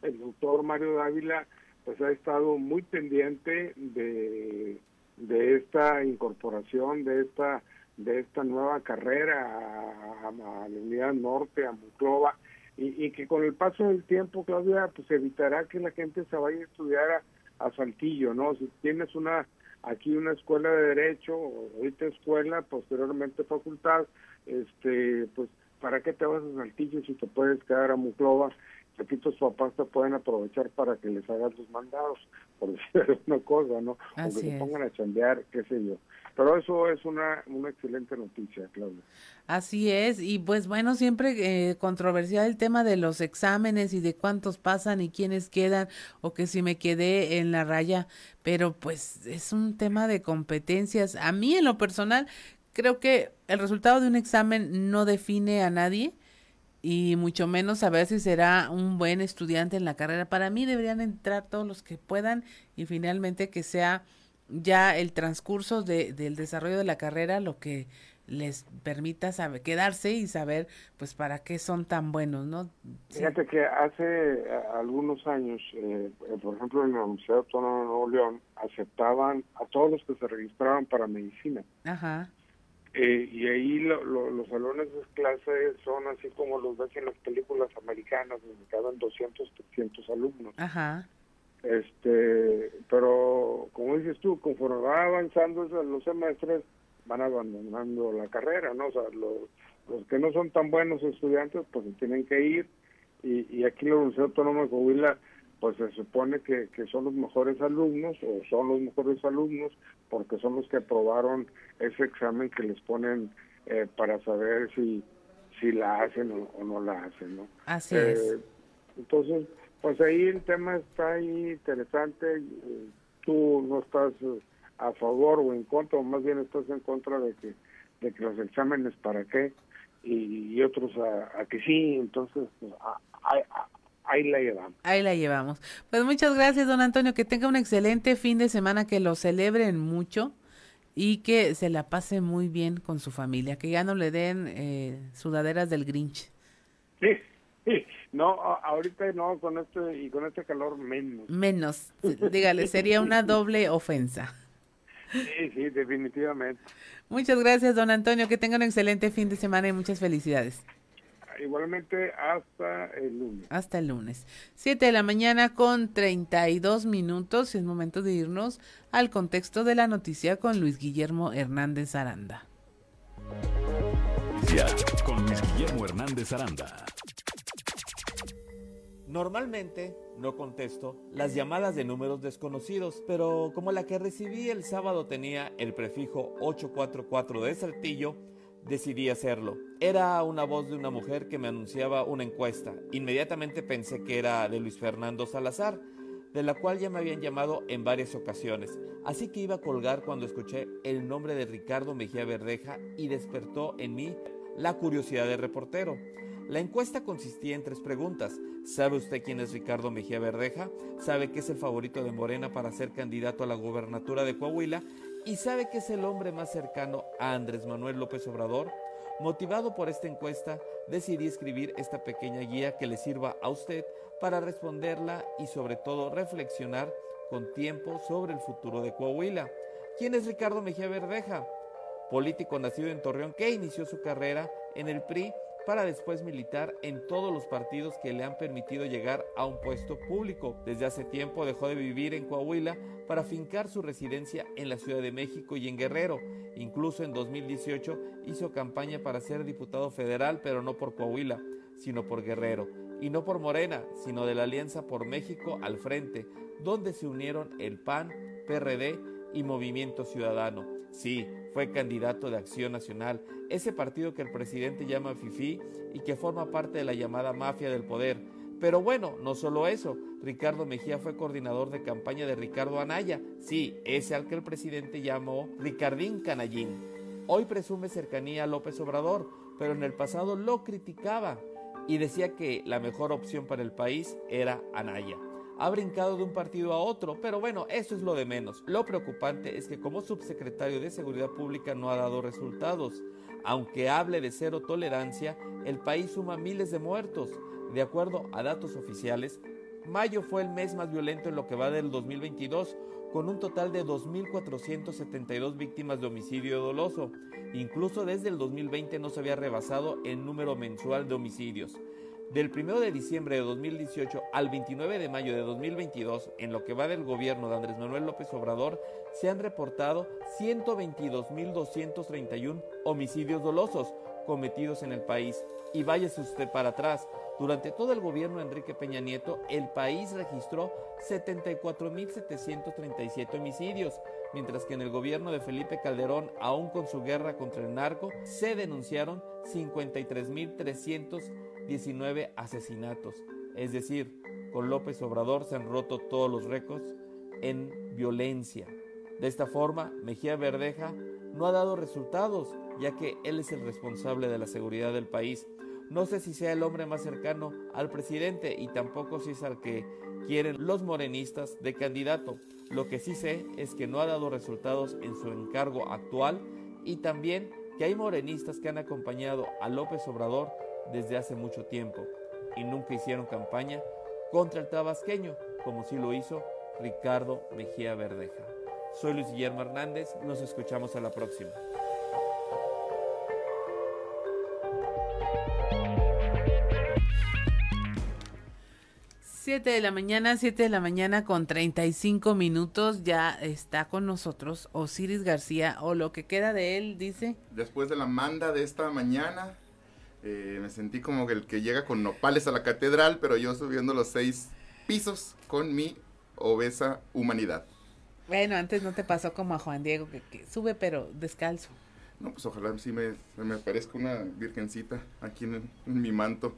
Speaker 32: el doctor Mario Dávila pues ha estado muy pendiente de, de esta incorporación, de esta de esta nueva carrera a, la Unidad Norte, a Muclova, y, que con el paso del tiempo, Claudia, pues evitará que la gente se vaya a estudiar a, a Saltillo, ¿no? Si tienes una aquí una escuela de derecho, ahorita escuela, posteriormente facultad, este, pues, ¿para qué te vas a Saltillo si te puedes quedar a Muclova aquí tus papás te pueden aprovechar para que les hagas los mandados, por [laughs] decir una cosa, ¿no? o que se pongan a chambear, qué sé yo. Pero eso es una, una excelente noticia, Claudia.
Speaker 1: Así es, y pues bueno, siempre eh, controversial el tema de los exámenes y de cuántos pasan y quiénes quedan, o que si me quedé en la raya, pero pues es un tema de competencias. A mí en lo personal, creo que el resultado de un examen no define a nadie, y mucho menos saber si será un buen estudiante en la carrera. Para mí deberían entrar todos los que puedan y finalmente que sea ya el transcurso de, del desarrollo de la carrera lo que les permita saber, quedarse y saber pues para qué son tan buenos, ¿no?
Speaker 32: Fíjate que hace eh, algunos años, eh, por ejemplo en la Universidad Autónoma de Nuevo León, aceptaban a todos los que se registraban para medicina.
Speaker 1: Ajá.
Speaker 32: Eh, y ahí los salones de clase son así como los ves en las películas americanas, donde caben 200, 300 alumnos.
Speaker 1: Ajá.
Speaker 32: Este, pero como dices tú, conforme va avanzando los semestres, van abandonando la carrera, ¿no? O sea, los, los que no son tan buenos estudiantes, pues se tienen que ir. Y, y aquí la Universidad Autónoma de Coahuila pues se supone que, que son los mejores alumnos o son los mejores alumnos porque son los que aprobaron ese examen que les ponen eh, para saber si si la hacen o, no la hacen, ¿no?
Speaker 1: Así es.
Speaker 32: Eh, entonces, pues ahí el tema está ahí interesante. Tú no estás a favor o en contra, o más bien estás en contra de que de que los exámenes para qué y, otros a, que sí. Entonces, pues, hay, ahí la llevamos.
Speaker 1: Ahí la llevamos. Pues muchas gracias, don Antonio. Que tenga un excelente fin de semana, que lo celebren mucho y que se la pase muy bien con su familia. Que ya no le den eh, sudaderas del Grinch.
Speaker 32: Sí, sí. No, ahorita no, con este y con este calor menos.
Speaker 1: Menos. Dígale, sería una [laughs] doble ofensa.
Speaker 32: Sí, sí, definitivamente.
Speaker 1: Muchas gracias, don Antonio. Que tenga un excelente fin de semana y muchas felicidades.
Speaker 32: Igualmente hasta el lunes.
Speaker 1: Hasta el lunes. Siete de la mañana con 32 minutos. Y es momento de irnos al contexto de la noticia con Luis Guillermo Hernández Aranda.
Speaker 2: Con Luis Guillermo Hernández Aranda.
Speaker 33: Normalmente no contesto las llamadas de números desconocidos, pero como la que recibí el sábado tenía el prefijo 844 de Saltillo, decidí hacerlo. Era una voz de una mujer que me anunciaba una encuesta. Inmediatamente pensé que era de Luis Fernando Salazar, de la cual ya me habían llamado en varias ocasiones. Así que iba a colgar cuando escuché el nombre de Ricardo Mejía Verdeja y despertó en mí la curiosidad de reportero. La encuesta consistía en tres preguntas. ¿Sabe usted quién es Ricardo Mejía Verdeja? ¿Sabe que es el favorito de Morena para ser candidato a la gobernatura de Coahuila? ¿Y sabe que es el hombre más cercano a Andrés Manuel López Obrador? Motivado por esta encuesta, decidí escribir esta pequeña guía que le sirva a usted para responderla y sobre todo reflexionar con tiempo sobre el futuro de Coahuila. ¿Quién es Ricardo Mejía Verdeja? Político nacido en Torreón que inició su carrera en el PRI para después militar en todos los partidos que le han permitido llegar a un puesto público. Desde hace tiempo dejó de vivir en Coahuila para fincar su residencia en la Ciudad de México y en Guerrero. Incluso en 2018 hizo campaña para ser diputado federal, pero no por Coahuila, sino por Guerrero. Y no por Morena, sino de la Alianza por México al frente, donde se unieron el PAN, PRD y Movimiento Ciudadano. Sí, fue candidato de Acción Nacional, ese partido que el presidente llama FIFI y que forma parte de la llamada mafia del poder. Pero bueno, no solo eso, Ricardo Mejía fue coordinador de campaña de Ricardo Anaya, sí, ese al que el presidente llamó Ricardín Canallín. Hoy presume cercanía a López Obrador, pero en el pasado lo criticaba y decía que la mejor opción para el país era Anaya ha brincado de un partido a otro, pero bueno, eso es lo de menos. Lo preocupante es que como subsecretario de Seguridad Pública no ha dado resultados. Aunque hable de cero tolerancia, el país suma miles de muertos. De acuerdo a datos oficiales, mayo fue el mes más violento en lo que va del 2022, con un total de 2.472 víctimas de homicidio doloso. Incluso desde el 2020 no se había rebasado el número mensual de homicidios. Del 1 de diciembre de 2018 al 29 de mayo de 2022, en lo que va del gobierno de Andrés Manuel López Obrador, se han reportado 122.231 homicidios dolosos cometidos en el país. Y váyase usted para atrás, durante todo el gobierno de Enrique Peña Nieto, el país registró 74.737 homicidios, mientras que en el gobierno de Felipe Calderón, aún con su guerra contra el narco, se denunciaron 53.300 19 asesinatos. Es decir, con López Obrador se han roto todos los récords en violencia. De esta forma, Mejía Verdeja no ha dado resultados, ya que él es el responsable de la seguridad del país. No sé si sea el hombre más cercano al presidente y tampoco si es al que quieren los morenistas de candidato. Lo que sí sé es que no ha dado resultados en su encargo actual y también que hay morenistas que han acompañado a López Obrador desde hace mucho tiempo y nunca hicieron campaña contra el tabasqueño, como sí lo hizo Ricardo Mejía Verdeja. Soy Luis Guillermo Hernández, nos escuchamos a la próxima.
Speaker 1: Siete de la mañana, siete de la mañana con 35 minutos, ya está con nosotros Osiris García, o lo que queda de él, dice.
Speaker 34: Después de la manda de esta mañana, eh, me sentí como el que llega con nopales a la catedral, pero yo subiendo los seis pisos con mi obesa humanidad.
Speaker 1: Bueno, antes no te pasó como a Juan Diego, que, sube pero descalzo.
Speaker 34: No, pues ojalá sí me, me parezca una virgencita aquí en, mi manto.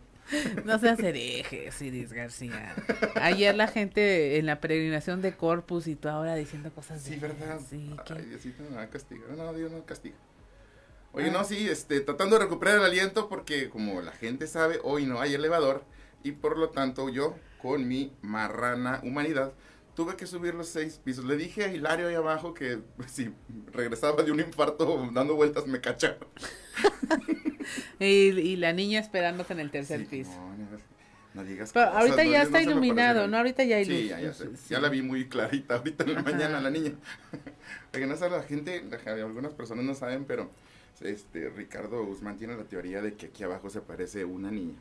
Speaker 1: No seas hereje, Siris García. Ayer la gente en la peregrinación de Corpus y tú ahora diciendo cosas
Speaker 34: de... Sí, ¿verdad? Sí, Ay, Diosito me va a castigar. No, Dios no castiga. Oye, no, sí, este, tratando de recuperar el aliento porque como la gente sabe, hoy no hay elevador y por lo tanto yo, con mi marrana humanidad, tuve que subir los seis pisos. Le dije a Hilario ahí abajo que [laughs] si regresaba de un infarto dando vueltas me cachaba. [laughs]
Speaker 1: y, y, la niña esperándote en el tercer piso.
Speaker 34: No, digas
Speaker 1: Pero ahorita ya está iluminado, ¿no? Ahorita ya hay luz.
Speaker 34: Sí, ya, ya, ya, la vi muy clarita ahorita en la mañana la niña. [laughs] Porque no sabe la gente, algunas personas no saben, pero este Ricardo Guzmán tiene la teoría de que aquí abajo se aparece una niña.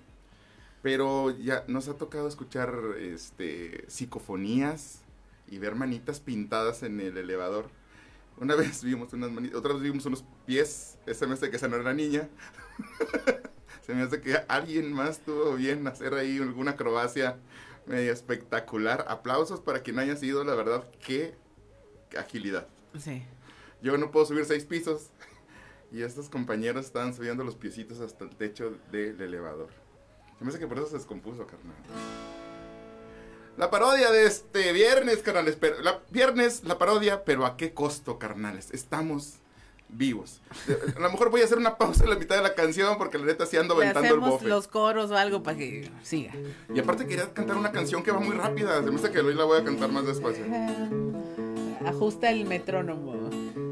Speaker 34: Pero ya nos ha tocado escuchar este psicofonías y ver manitas pintadas en el elevador. Una [laughs] vez vimos unas manitas, otra vez vimos unos pies. Esa me hace que esa no era niña. [laughs] Se me hace que alguien más tuvo bien hacer ahí alguna acrobacia media espectacular. Aplausos para quien haya sido, la verdad, qué agilidad.
Speaker 1: Sí.
Speaker 34: Yo no puedo subir seis pisos. [laughs] Y estos compañeros estaban subiendo los piecitos hasta el techo del elevador. Se me hace que por eso se descompuso, carnal. La parodia de este viernes, carnales. Pero, la, viernes, la parodia, pero ¿a qué costo, carnales? Estamos vivos. A lo mejor voy a hacer una pausa en la mitad de la canción porque la neta sí ando aventando el bofe.
Speaker 1: los coros o algo para que siga.
Speaker 34: Y aparte quería cantar una canción que va muy rápida. Se me hace que hoy la voy a cantar más despacio.
Speaker 1: Ajusta el metrónomo.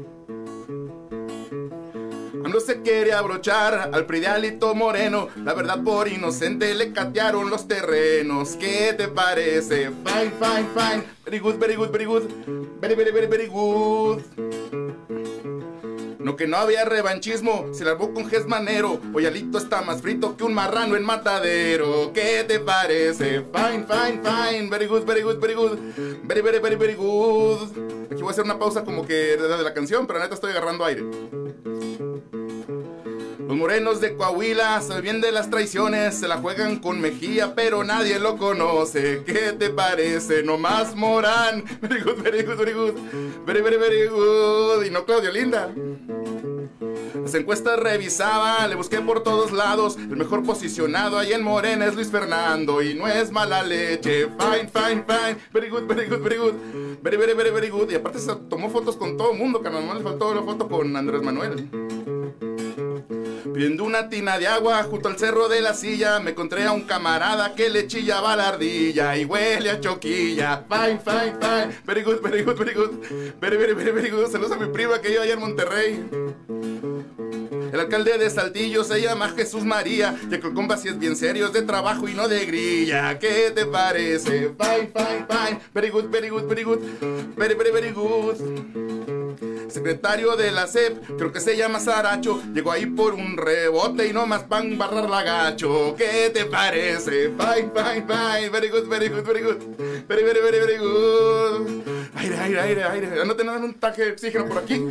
Speaker 34: No se quiere abrochar al pridialito moreno. La verdad, por inocente le catearon los terrenos. ¿Qué te parece? Fine, fine, fine. Very good, very good, very good. Very, very, very, very good. No que no había revanchismo, se largó con Gesmanero. Alito está más frito que un marrano en matadero. ¿Qué te parece? Fine, fine, fine. Very good, very good, very good. Very, very, very, very good. Aquí voy a hacer una pausa como que de la canción, pero neta estoy agarrando aire. Los morenos de Coahuila se bien de las traiciones, se la juegan con Mejía, pero nadie lo conoce. ¿Qué te parece? No más Morán. [laughs] Very good, very good, very good. Very, very, very good. Y no Claudio Linda. Las encuestas revisaba, le busqué por todos lados. El mejor posicionado ahí en Morena es Luis Fernando. Y no es mala leche. Fine, fine, fine. Very good, very good, very good. Very, very, very, very good. Y aparte tomó fotos con todo el mundo, que no le faltó la foto con Andrés Manuel. Viendo una tina de agua junto al cerro de la silla, me encontré a un camarada que le chillaba la ardilla y huele a choquilla. Fine, fine, fine. Very good, very good, very good. Very, very, very, good. Saludos a mi prima que vive allá en Monterrey. El alcalde de Saltillo se llama Jesús María. Y el compa es bien serio, es de trabajo y no de grilla. ¿Qué te parece? Fine, fine, fine. Very good, very good, very good. Very, very, very good. Secretario de la CEP, creo que se llama Saracho. Llegó ahí por un rebote y no más pan barrar la gacho. ¿Qué te parece? Fine, fine, fine. Very good, very good, very good. Very, very, very, very good. Aire, aire, aire, aire. No tenés un taje de oxígeno por aquí.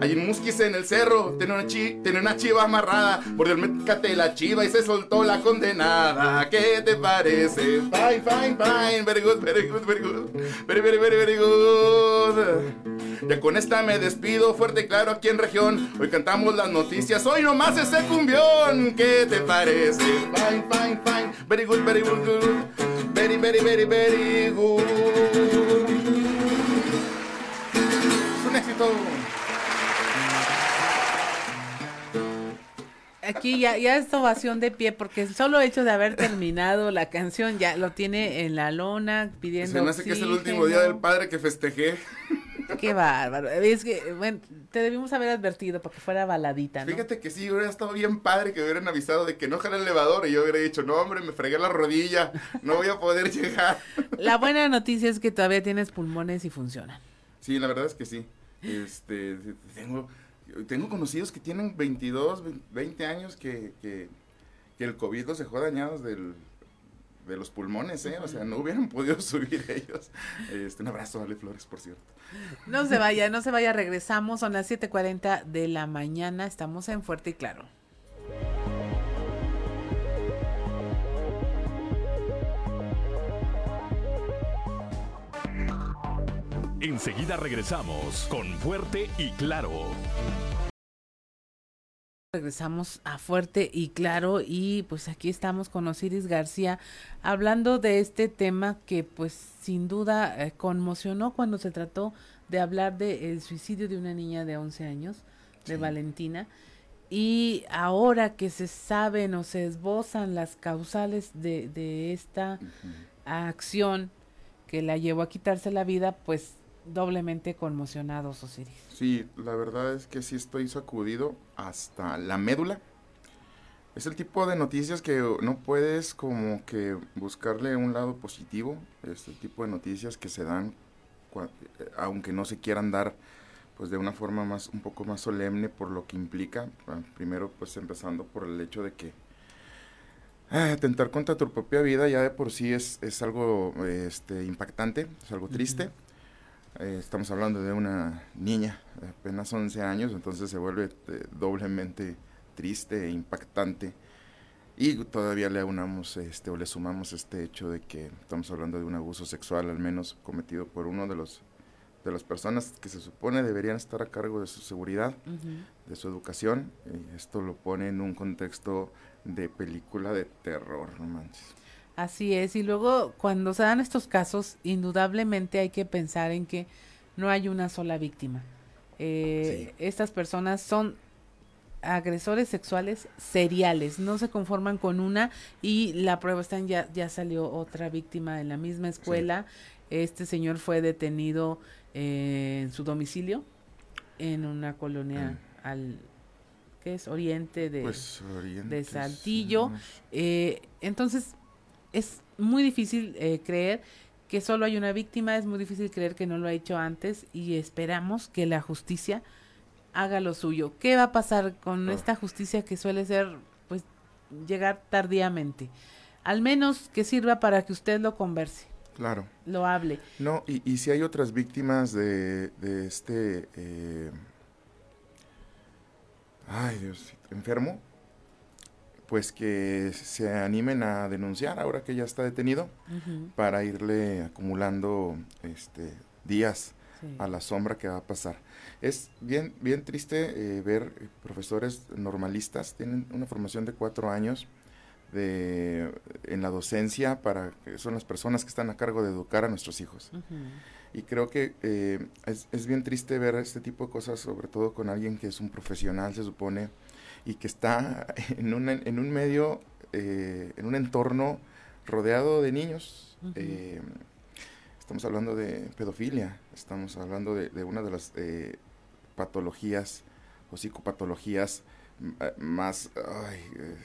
Speaker 34: Hay un musquis en el cerro, tiene una, chiva amarrada. Por el mécate la chiva y se soltó la condenada. ¿Qué te parece? Fine, fine, fine. Very good, very good, very good. Very, very, very, very good. Ya con esta me despido, fuerte y claro aquí en región. Hoy cantamos las noticias, hoy nomás ese cumbión. ¿Qué te parece? Fine, fine, fine. Very good, very good, good. Very, very, very, very good. Es un éxito.
Speaker 1: Aquí ya, ya es ovación de pie, porque el solo hecho de haber terminado la canción ya lo tiene en la lona pidiendo.
Speaker 34: Se me hace que es el último día del padre que festejé.
Speaker 1: Qué bárbaro. Es que, bueno, te debimos haber advertido para que fuera baladita, ¿no?
Speaker 34: Fíjate que sí, hubiera estado bien padre que hubieran avisado de que no jala el elevador y yo hubiera dicho, no, hombre, me fregué la rodilla, no voy a poder llegar. [laughs]
Speaker 1: La buena noticia es que todavía tienes pulmones y funcionan.
Speaker 34: Sí, la verdad es que sí. Este, tengo, tengo conocidos que tienen 22, 20 años que, que, que el COVID los dejó dañados del, de los pulmones, ¿eh? O sea, no hubieran podido [laughs] subir ellos. Este, un abrazo, Ale Flores, por cierto.
Speaker 1: No se vaya, no se vaya, regresamos, son las 7.40 de la mañana, estamos en Fuerte y Claro.
Speaker 2: Enseguida regresamos con Fuerte y Claro.
Speaker 1: Regresamos a Fuerte y Claro y pues aquí estamos con Osiris García hablando de este tema que pues sin duda eh, conmocionó cuando se trató de hablar del suicidio de una niña de 11 años, de Valentina. y ahora que se saben o se esbozan las causales de, de esta acción que la llevó a quitarse la vida, pues doblemente conmocionados, Osiris.
Speaker 34: Sí, la verdad es que sí estoy sacudido hasta la médula. Es el tipo de noticias que no puedes como que buscarle un lado positivo. Es el tipo de noticias que se dan, eh, aunque no se quieran dar pues de una forma más un poco más solemne por lo que implica. Primero pues empezando por el hecho de que ah, atentar contra tu propia vida ya de por sí es, es algo este, impactante, es algo triste. Eh, estamos hablando de una niña de apenas 11 años, entonces se vuelve eh, doblemente triste e impactante. Y todavía le unamos este, o le sumamos este hecho de que estamos hablando de un abuso sexual, al menos cometido por uno de los de las personas que se supone deberían estar a cargo de su seguridad, de su educación. Y esto lo pone en un contexto de película de terror, no manches.
Speaker 1: Así es, y luego cuando se dan estos casos, indudablemente hay que pensar en que no hay una sola víctima. Eh, estas personas son agresores sexuales seriales, no se conforman con una y la prueba está en ya, ya salió otra víctima en la misma escuela. Este señor fue detenido eh, en su domicilio en una colonia mm. al que es oriente de,
Speaker 34: pues,
Speaker 1: de Saltillo. Eh, entonces, es muy difícil eh, creer que solo hay una víctima, es muy difícil creer que no lo ha hecho antes y esperamos que la justicia haga lo suyo. ¿Qué va a pasar con ah. esta justicia que suele ser, pues, llegar tardíamente? Al menos que sirva para que usted lo converse.
Speaker 34: Claro.
Speaker 1: Lo hable.
Speaker 34: No, y, y si hay otras víctimas de, de este... Eh, ay, Dios, enfermo, pues que se animen a denunciar ahora que ya está detenido para irle acumulando este días a la sombra que va a pasar. Es bien bien triste eh, ver profesores normalistas tienen una formación de cuatro años de en la docencia para que son las personas que están a cargo de educar a nuestros hijos. Y creo que eh, es, es bien triste ver este tipo de cosas, sobre todo con alguien que es un profesional, se supone, y que está en un, en un medio, eh, en un entorno rodeado de niños. Eh, estamos hablando de pedofilia, estamos hablando de, una de las eh, patologías o psicopatologías más,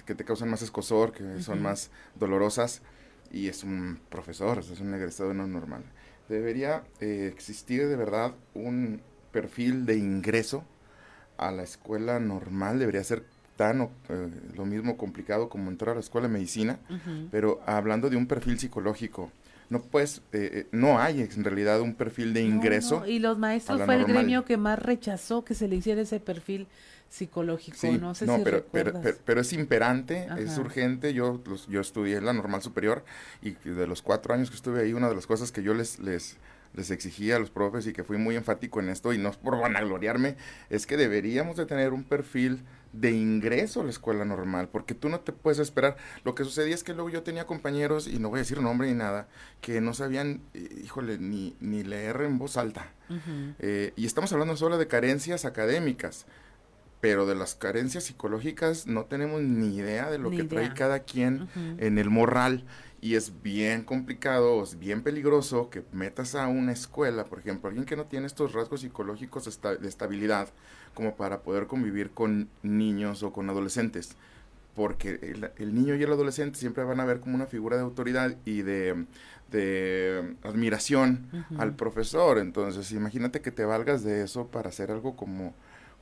Speaker 34: que te causan más escosor, que son más dolorosas, y es un profesor, es un egresado no normal. Debería existir de verdad un perfil de ingreso a la escuela normal debería ser tan eh, lo mismo complicado como entrar a la escuela de medicina, pero hablando de un perfil psicológico, no pues no hay en realidad un perfil de ingreso.
Speaker 1: Y los maestros fue el gremio que más rechazó que se le hiciera ese perfil psicológico, no sé si
Speaker 34: pero, pero, es imperante, es urgente. Yo yo estudié en la normal superior y de los cuatro años que estuve ahí, una de las cosas que yo les les les exigía a los profes y que fui muy enfático en esto y no es por vanagloriarme, es que deberíamos de tener un perfil de ingreso a la escuela normal, porque tú no te puedes esperar. Lo que sucedía es que luego yo tenía compañeros, y no voy a decir nombre ni nada, que no sabían, eh, híjole, ni, ni leer en voz alta. Eh, y estamos hablando solo de carencias académicas, pero de las carencias psicológicas no tenemos ni idea de lo que trae cada quien en el moral y es bien complicado, es bien peligroso que metas a una escuela, por ejemplo, alguien que no tiene estos rasgos psicológicos de estabilidad como para poder convivir con niños o con adolescentes. Porque el, niño y el adolescente siempre van a ver como una figura de autoridad y de, admiración al profesor. Entonces, imagínate que te valgas de eso para hacer algo como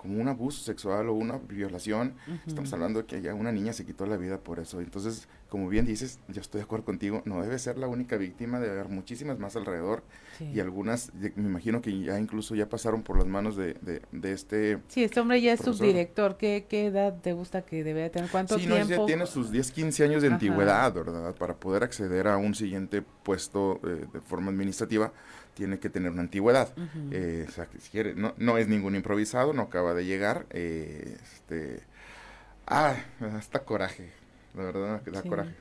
Speaker 34: como un abuso sexual o una violación, estamos hablando de que ya una niña se quitó la vida por eso. Entonces, como bien dices, yo estoy de acuerdo contigo, no debe ser la única víctima, debe haber muchísimas más alrededor y algunas, me imagino que ya incluso ya pasaron por las manos de, de, este...
Speaker 1: Sí, este hombre ya es subdirector, ¿Qué, ¿Qué, edad te gusta que debe tener? ¿Cuánto sí, tiempo?
Speaker 34: ya tiene sus 10, 15 años de antigüedad, ¿verdad? Para poder acceder a un siguiente puesto eh, de forma administrativa tiene que tener una antigüedad. Eh, o sea, que si quiere, no, no es ningún improvisado, no acaba de llegar. Eh, este, ah, hasta coraje, la verdad, da coraje.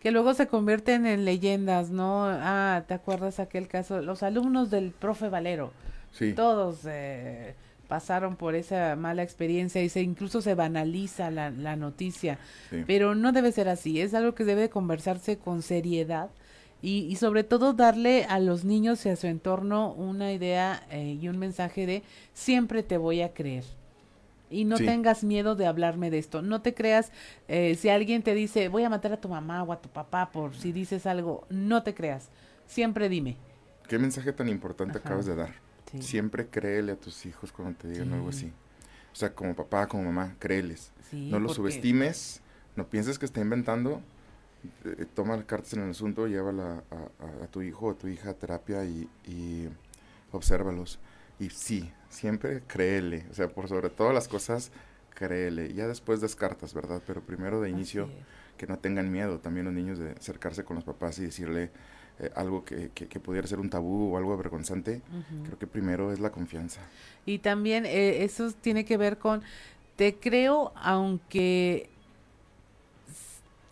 Speaker 1: Que luego se convierten en leyendas, ¿no? Ah, ¿te acuerdas aquel caso? Los alumnos del profe Valero. Sí. Todos eh, pasaron por esa mala experiencia y se incluso se banaliza la, la noticia. Pero no debe ser así, es algo que debe conversarse con seriedad y, y, sobre todo darle a los niños y a su entorno una idea eh, y un mensaje de siempre te voy a creer. Y no tengas miedo de hablarme de esto. No te creas, eh, si alguien te dice, voy a matar a tu mamá o a tu papá por si dices algo, no te creas. Siempre dime.
Speaker 34: ¿Qué mensaje tan importante acabas de dar? Siempre créele a tus hijos cuando te digan algo así. O sea, como papá, como mamá, créeles. no lo subestimes, no pienses que está inventando eh, toma cartas en el asunto, llévala a, a, tu hijo o a tu hija a terapia y, y obsérvalos. Y sí, siempre créele, o sea, por sobre todas las cosas, créele. Ya después descartas, ¿verdad? Pero primero de inicio, que no tengan miedo también los niños de acercarse con los papás y decirle eh, algo que, que, pudiera ser un tabú o algo avergonzante. Creo que primero es la confianza.
Speaker 1: Y también eh, eso tiene que ver con, te creo, aunque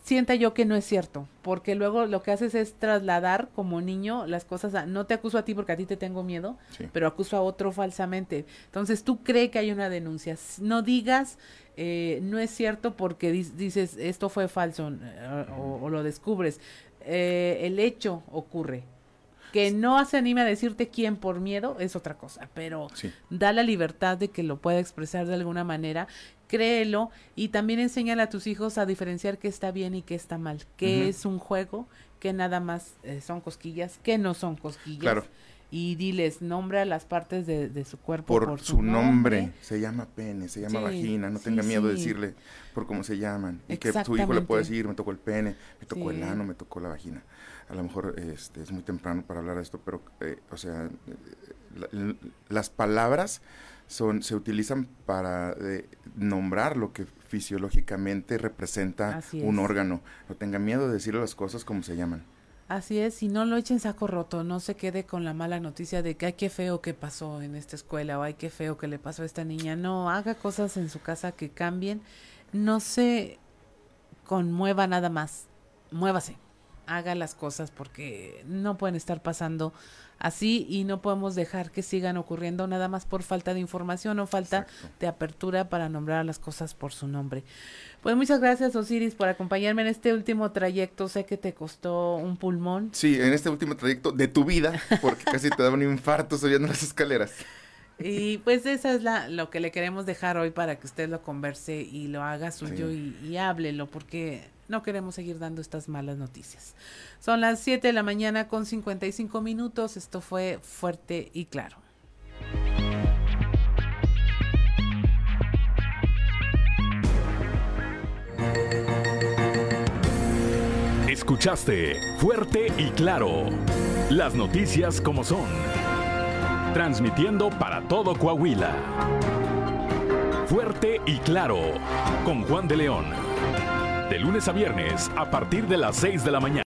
Speaker 1: sienta yo que no es cierto, porque luego lo que haces es trasladar como niño las cosas a, no te acuso a ti porque a ti te tengo miedo, pero acuso a otro falsamente. Entonces tú crees que hay una denuncia, no digas eh, no es cierto porque dices esto fue falso o, lo descubres, eh, el hecho ocurre. Que no se anime a decirte quién por miedo es otra cosa, pero da la libertad de que lo pueda expresar de alguna manera créelo y también enséñale a tus hijos a diferenciar qué está bien y qué está mal, qué es un juego, qué nada más eh, son cosquillas, qué no son cosquillas. Claro. Y diles, nombra las partes de, su cuerpo
Speaker 34: por, su, nombre. Se llama pene, se llama vagina, no tenga miedo de decirle por cómo se llaman. Y que tu hijo le puede decir, me tocó el pene, me tocó el ano, me tocó la vagina. A lo mejor este, es muy temprano para hablar de esto, pero, eh, o sea, eh, las palabras son, se utilizan para eh, nombrar lo que fisiológicamente representa un órgano. No tenga miedo de decir las cosas como se llaman.
Speaker 1: Así es, y no lo echen saco roto, no se quede con la mala noticia de que ay qué feo que pasó en esta escuela o ay qué feo que le pasó a esta niña. No, haga cosas en su casa que cambien, no se conmueva nada más, muévase, haga las cosas porque no pueden estar pasando así y no podemos dejar que sigan ocurriendo nada más por falta de información o falta de apertura para nombrar las cosas por su nombre. Pues muchas gracias Osiris por acompañarme en este último trayecto. Sé que te costó un pulmón.
Speaker 34: Sí, en este último trayecto de tu vida, porque [laughs] casi te daba un infarto subiendo las escaleras.
Speaker 1: Y pues esa es la, lo que le queremos dejar hoy para que usted lo converse y lo haga suyo y, y háblelo, porque no queremos seguir dando estas malas noticias. Son las 7 de la mañana con 55 minutos. Esto fue fuerte y claro.
Speaker 2: Escuchaste fuerte y claro. Las noticias como son. Transmitiendo para todo Coahuila. Fuerte y claro. Con Juan de León de lunes a viernes a partir de las 6 de la mañana.